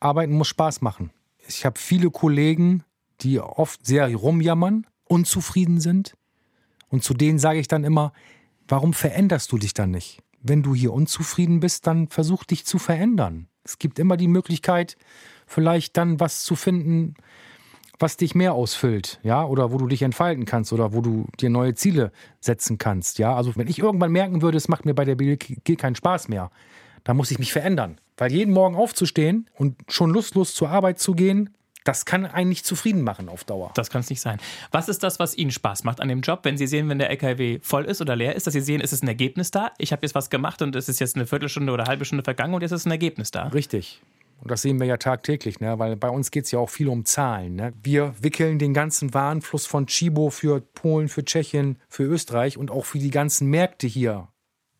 S2: Arbeiten muss Spaß machen. Ich habe viele Kollegen, die oft sehr rumjammern, unzufrieden sind. Und zu denen sage ich dann immer, warum veränderst du dich dann nicht? Wenn du hier unzufrieden bist, dann versuch dich zu verändern. Es gibt immer die Möglichkeit, vielleicht dann was zu finden, was dich mehr ausfüllt, ja, oder wo du dich entfalten kannst oder wo du dir neue Ziele setzen kannst, ja. Also wenn ich irgendwann merken würde, es macht mir bei der BLG keinen Spaß mehr, dann muss ich mich verändern. Weil jeden Morgen aufzustehen und schon lustlos zur Arbeit zu gehen, das kann einen nicht zufrieden machen auf Dauer.
S1: Das kann es nicht sein. Was ist das, was Ihnen Spaß macht an dem Job, wenn Sie sehen, wenn der LKW voll ist oder leer ist, dass Sie sehen, ist es ein Ergebnis da? Ich habe jetzt was gemacht und es ist jetzt eine Viertelstunde oder eine halbe Stunde vergangen und jetzt ist ein Ergebnis da.
S2: Richtig. Und das sehen wir ja tagtäglich, ne? weil bei uns geht es ja auch viel um Zahlen. Ne? Wir wickeln den ganzen Warenfluss von Chibo für Polen, für Tschechien, für Österreich und auch für die ganzen Märkte hier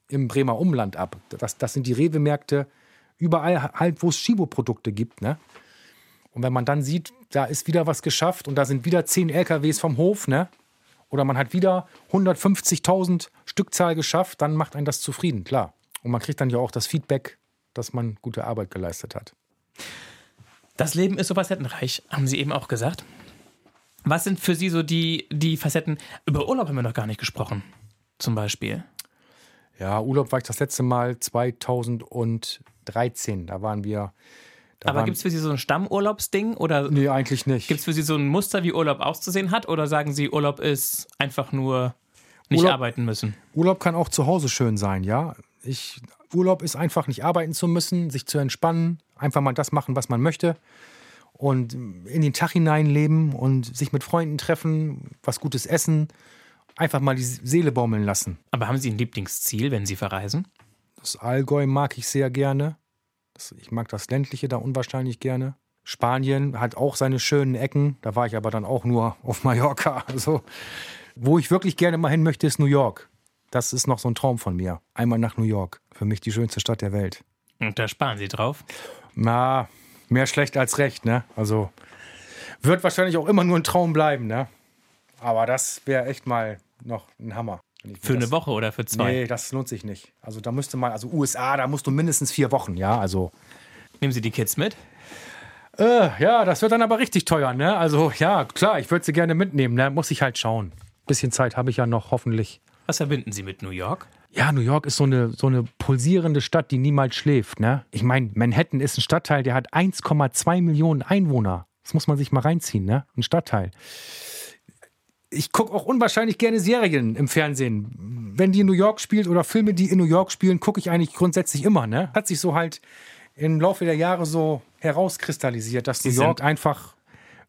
S2: im Bremer Umland ab. Das, das sind die Rewe-Märkte, überall halt, wo es Chibo-Produkte gibt. Ne? Und wenn man dann sieht, da ist wieder was geschafft und da sind wieder 10 LKWs vom Hof, ne? oder man hat wieder 150.000 Stückzahl geschafft, dann macht einen das zufrieden, klar. Und man kriegt dann ja auch das Feedback, dass man gute Arbeit geleistet hat.
S1: Das Leben ist so facettenreich, haben Sie eben auch gesagt. Was sind für Sie so die, die Facetten? Über Urlaub haben wir noch gar nicht gesprochen, zum Beispiel.
S2: Ja, Urlaub war ich das letzte Mal 2013. Da waren wir.
S1: Aber gibt es für Sie so ein Stammurlaubsding? Oder
S2: nee, eigentlich nicht.
S1: Gibt es für Sie so ein Muster, wie Urlaub auszusehen hat? Oder sagen Sie, Urlaub ist einfach nur nicht Urlaub, arbeiten müssen?
S2: Urlaub kann auch zu Hause schön sein, ja. Ich, Urlaub ist einfach nicht arbeiten zu müssen, sich zu entspannen, einfach mal das machen, was man möchte und in den Tag hineinleben und sich mit Freunden treffen, was Gutes essen, einfach mal die Seele baumeln lassen.
S1: Aber haben Sie ein Lieblingsziel, wenn Sie verreisen?
S2: Das Allgäu mag ich sehr gerne. Ich mag das ländliche da unwahrscheinlich gerne. Spanien hat auch seine schönen Ecken. Da war ich aber dann auch nur auf Mallorca. Also, wo ich wirklich gerne mal hin möchte, ist New York. Das ist noch so ein Traum von mir. Einmal nach New York. Für mich die schönste Stadt der Welt.
S1: Und da sparen Sie drauf?
S2: Na, mehr schlecht als recht, ne? Also, wird wahrscheinlich auch immer nur ein Traum bleiben, ne? Aber das wäre echt mal noch ein Hammer.
S1: Für eine Woche oder für zwei?
S2: Nee, das lohnt sich nicht. Also da müsste man, also USA, da musst du mindestens vier Wochen, ja, also.
S1: Nehmen Sie die Kids mit?
S2: Äh, ja, das wird dann aber richtig teuer, ne? Also ja, klar, ich würde sie gerne mitnehmen, ne? Muss ich halt schauen. Bisschen Zeit habe ich ja noch, hoffentlich.
S1: Was verbinden Sie mit New York?
S2: Ja, New York ist so eine, so eine pulsierende Stadt, die niemals schläft, ne? Ich meine, Manhattan ist ein Stadtteil, der hat 1,2 Millionen Einwohner. Das muss man sich mal reinziehen, ne? Ein Stadtteil ich gucke auch unwahrscheinlich gerne Serien im Fernsehen. Wenn die in New York spielt oder Filme, die in New York spielen, gucke ich eigentlich grundsätzlich immer. Ne? Hat sich so halt im Laufe der Jahre so herauskristallisiert, dass Sie New York einfach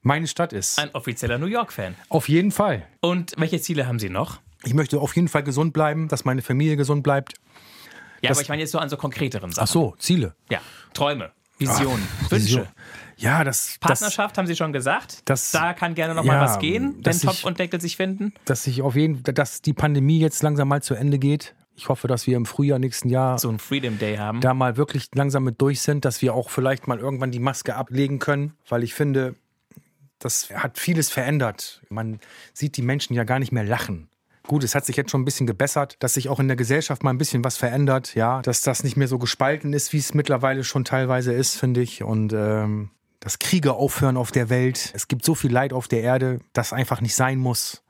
S2: meine Stadt ist.
S1: Ein offizieller New York-Fan.
S2: Auf jeden Fall.
S1: Und welche Ziele haben Sie noch?
S2: Ich möchte auf jeden Fall gesund bleiben, dass meine Familie gesund bleibt.
S1: Ja, aber ich meine jetzt so an so konkreteren Sachen.
S2: Ach so, Ziele.
S1: Ja, Träume, Visionen, Ach, Wünsche. Vision.
S2: Ja, das.
S1: Partnerschaft
S2: das,
S1: haben Sie schon gesagt.
S2: Das,
S1: da kann gerne noch ja, mal was gehen, wenn Topf ich, und Deckel sich finden.
S2: Dass sich auf jeden, dass die Pandemie jetzt langsam mal zu Ende geht. Ich hoffe, dass wir im Frühjahr nächsten Jahr
S1: so ein Freedom Day haben.
S2: Da mal wirklich langsam mit durch sind, dass wir auch vielleicht mal irgendwann die Maske ablegen können, weil ich finde, das hat vieles verändert. Man sieht die Menschen ja gar nicht mehr lachen. Gut, es hat sich jetzt schon ein bisschen gebessert, dass sich auch in der Gesellschaft mal ein bisschen was verändert, ja, dass das nicht mehr so gespalten ist, wie es mittlerweile schon teilweise ist, finde ich. Und ähm, dass Kriege aufhören auf der Welt. Es gibt so viel Leid auf der Erde, das einfach nicht sein muss,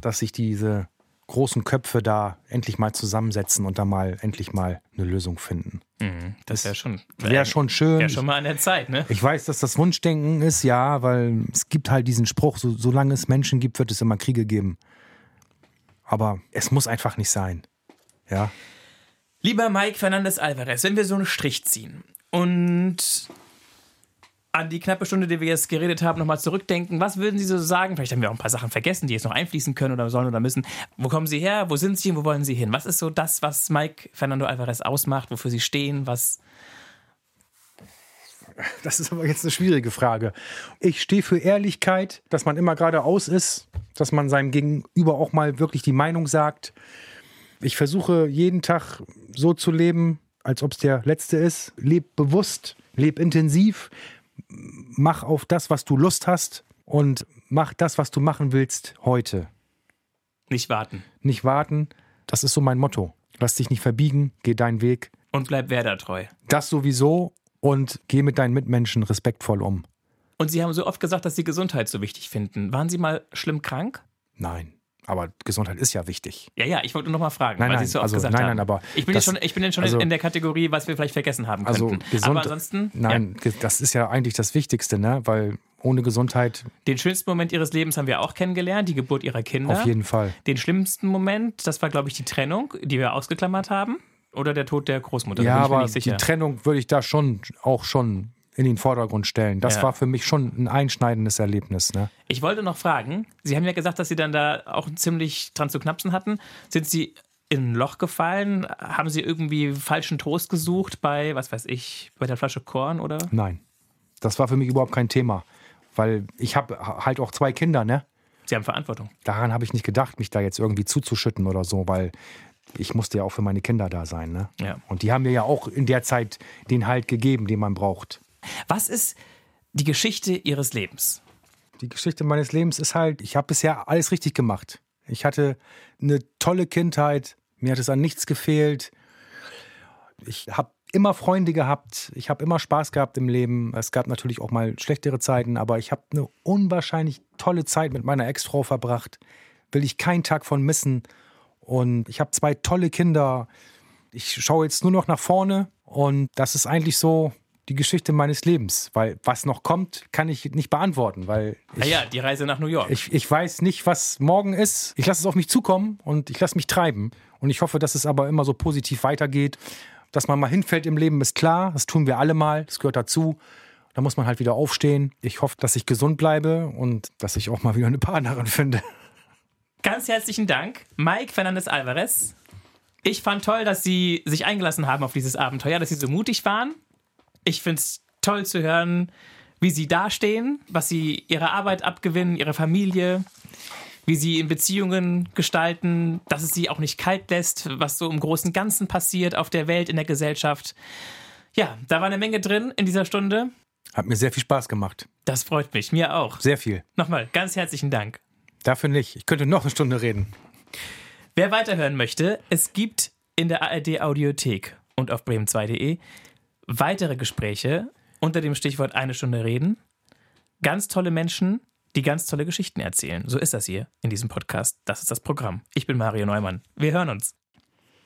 S2: dass sich diese großen Köpfe da endlich mal zusammensetzen und da mal endlich mal eine Lösung finden.
S1: Mhm, das wäre schon,
S2: wär schon schön.
S1: Wäre schon mal an der Zeit, ne?
S2: Ich weiß, dass das Wunschdenken ist, ja, weil es gibt halt diesen Spruch, so, solange es Menschen gibt, wird es immer Kriege geben. Aber es muss einfach nicht sein. Ja.
S1: Lieber Mike Fernandez Alvarez, wenn wir so einen Strich ziehen und an die knappe Stunde, die wir jetzt geredet haben, nochmal zurückdenken. Was würden Sie so sagen? Vielleicht haben wir auch ein paar Sachen vergessen, die jetzt noch einfließen können oder sollen oder müssen. Wo kommen Sie her? Wo sind Sie und wo wollen Sie hin? Was ist so das, was Mike Fernando Alvarez ausmacht? Wofür Sie stehen? Was.
S2: Das ist aber jetzt eine schwierige Frage. Ich stehe für Ehrlichkeit, dass man immer geradeaus ist, dass man seinem Gegenüber auch mal wirklich die Meinung sagt. Ich versuche jeden Tag so zu leben, als ob es der letzte ist. Leb bewusst, leb intensiv, mach auf das, was du Lust hast und mach das, was du machen willst heute.
S1: Nicht warten.
S2: Nicht warten, das ist so mein Motto. Lass dich nicht verbiegen, geh deinen Weg.
S1: Und bleib Werder treu.
S2: Das sowieso und geh mit deinen Mitmenschen respektvoll um.
S1: Und Sie haben so oft gesagt, dass Sie Gesundheit so wichtig finden. Waren Sie mal schlimm krank?
S2: Nein. Aber Gesundheit ist ja wichtig.
S1: Ja, ja, ich wollte nur mal fragen,
S2: nein,
S1: weil
S2: nein,
S1: Sie es so
S2: also,
S1: gesagt
S2: nein,
S1: haben.
S2: Nein, aber
S1: ich bin,
S2: das,
S1: schon, ich bin jetzt schon
S2: also,
S1: in der Kategorie, was wir vielleicht vergessen haben
S2: also
S1: könnten.
S2: Gesund,
S1: aber ansonsten.
S2: Nein,
S1: ja.
S2: das ist ja eigentlich das Wichtigste, ne? Weil ohne Gesundheit.
S1: Den schönsten Moment Ihres Lebens haben wir auch kennengelernt, die Geburt Ihrer Kinder.
S2: Auf jeden Fall.
S1: Den schlimmsten Moment, das war, glaube ich, die Trennung, die wir ausgeklammert haben. Oder der Tod der Großmutter.
S2: Ja,
S1: da bin ich mir
S2: aber
S1: nicht sicher.
S2: die Trennung würde ich da schon auch schon in den Vordergrund stellen. Das
S1: Ja.
S2: war für mich schon ein einschneidendes Erlebnis. Ne?
S1: Ich wollte noch fragen, Sie haben ja gesagt, dass Sie dann da auch ziemlich dran zu knapsen hatten. Sind Sie in ein Loch gefallen? Haben Sie irgendwie falschen Trost gesucht bei, was weiß ich, bei der Flasche Korn oder?
S2: Nein, das war für mich überhaupt kein Thema. Weil ich habe halt auch zwei Kinder, ne?
S1: Sie haben Verantwortung.
S2: Daran habe ich nicht gedacht, mich da jetzt irgendwie zuzuschütten oder so, weil ich musste ja auch für meine Kinder da sein. Ne?
S1: Ja.
S2: Und die haben mir ja auch in der Zeit den Halt gegeben, den man braucht.
S1: Was ist die Geschichte Ihres Lebens?
S2: Die Geschichte meines Lebens ist halt, ich habe bisher alles richtig gemacht. Ich hatte eine tolle Kindheit, mir hat es an nichts gefehlt. Ich habe immer Freunde gehabt, ich habe immer Spaß gehabt im Leben. Es gab natürlich auch mal schlechtere Zeiten, aber ich habe eine unwahrscheinlich tolle Zeit mit meiner Ex-Frau verbracht. Will ich keinen Tag von missen. Und ich habe zwei tolle Kinder. Ich schaue jetzt nur noch nach vorne und das ist eigentlich so die Geschichte meines Lebens, weil was noch kommt, kann ich nicht beantworten, weil ich,
S1: Naja, die Reise nach New York.
S2: ich, ich weiß nicht, was morgen ist. Ich lasse es auf mich zukommen und ich lasse mich treiben. Und ich hoffe, dass es aber immer so positiv weitergeht. Dass man mal hinfällt im Leben, ist klar. Das tun wir alle mal. Das gehört dazu. Da muss man halt wieder aufstehen. Ich hoffe, dass ich gesund bleibe und dass ich auch mal wieder eine Partnerin finde.
S1: Ganz herzlichen Dank, Mike Fernandes Alvarez. Ich fand toll, dass Sie sich eingelassen haben auf dieses Abenteuer, dass Sie so mutig waren. Ich finde es toll zu hören, wie Sie dastehen, was Sie Ihrer Arbeit abgewinnen, Ihre Familie, wie Sie in Beziehungen gestalten, dass es Sie auch nicht kalt lässt, was so im großen Ganzen passiert auf der Welt, in der Gesellschaft. Ja, da war eine Menge drin in dieser Stunde.
S2: Hat mir sehr viel Spaß gemacht.
S1: Das freut mich, mir auch.
S2: Sehr viel.
S1: Nochmal ganz herzlichen Dank.
S2: Dafür nicht. Ich könnte noch eine Stunde reden.
S1: Wer weiterhören möchte, es gibt in der ARD Audiothek und auf bremen2.de weitere Gespräche unter dem Stichwort eine Stunde reden. Ganz tolle Menschen, die ganz tolle Geschichten erzählen. So ist das hier in diesem Podcast. Das ist das Programm. Ich bin Mario Neumann. Wir hören uns.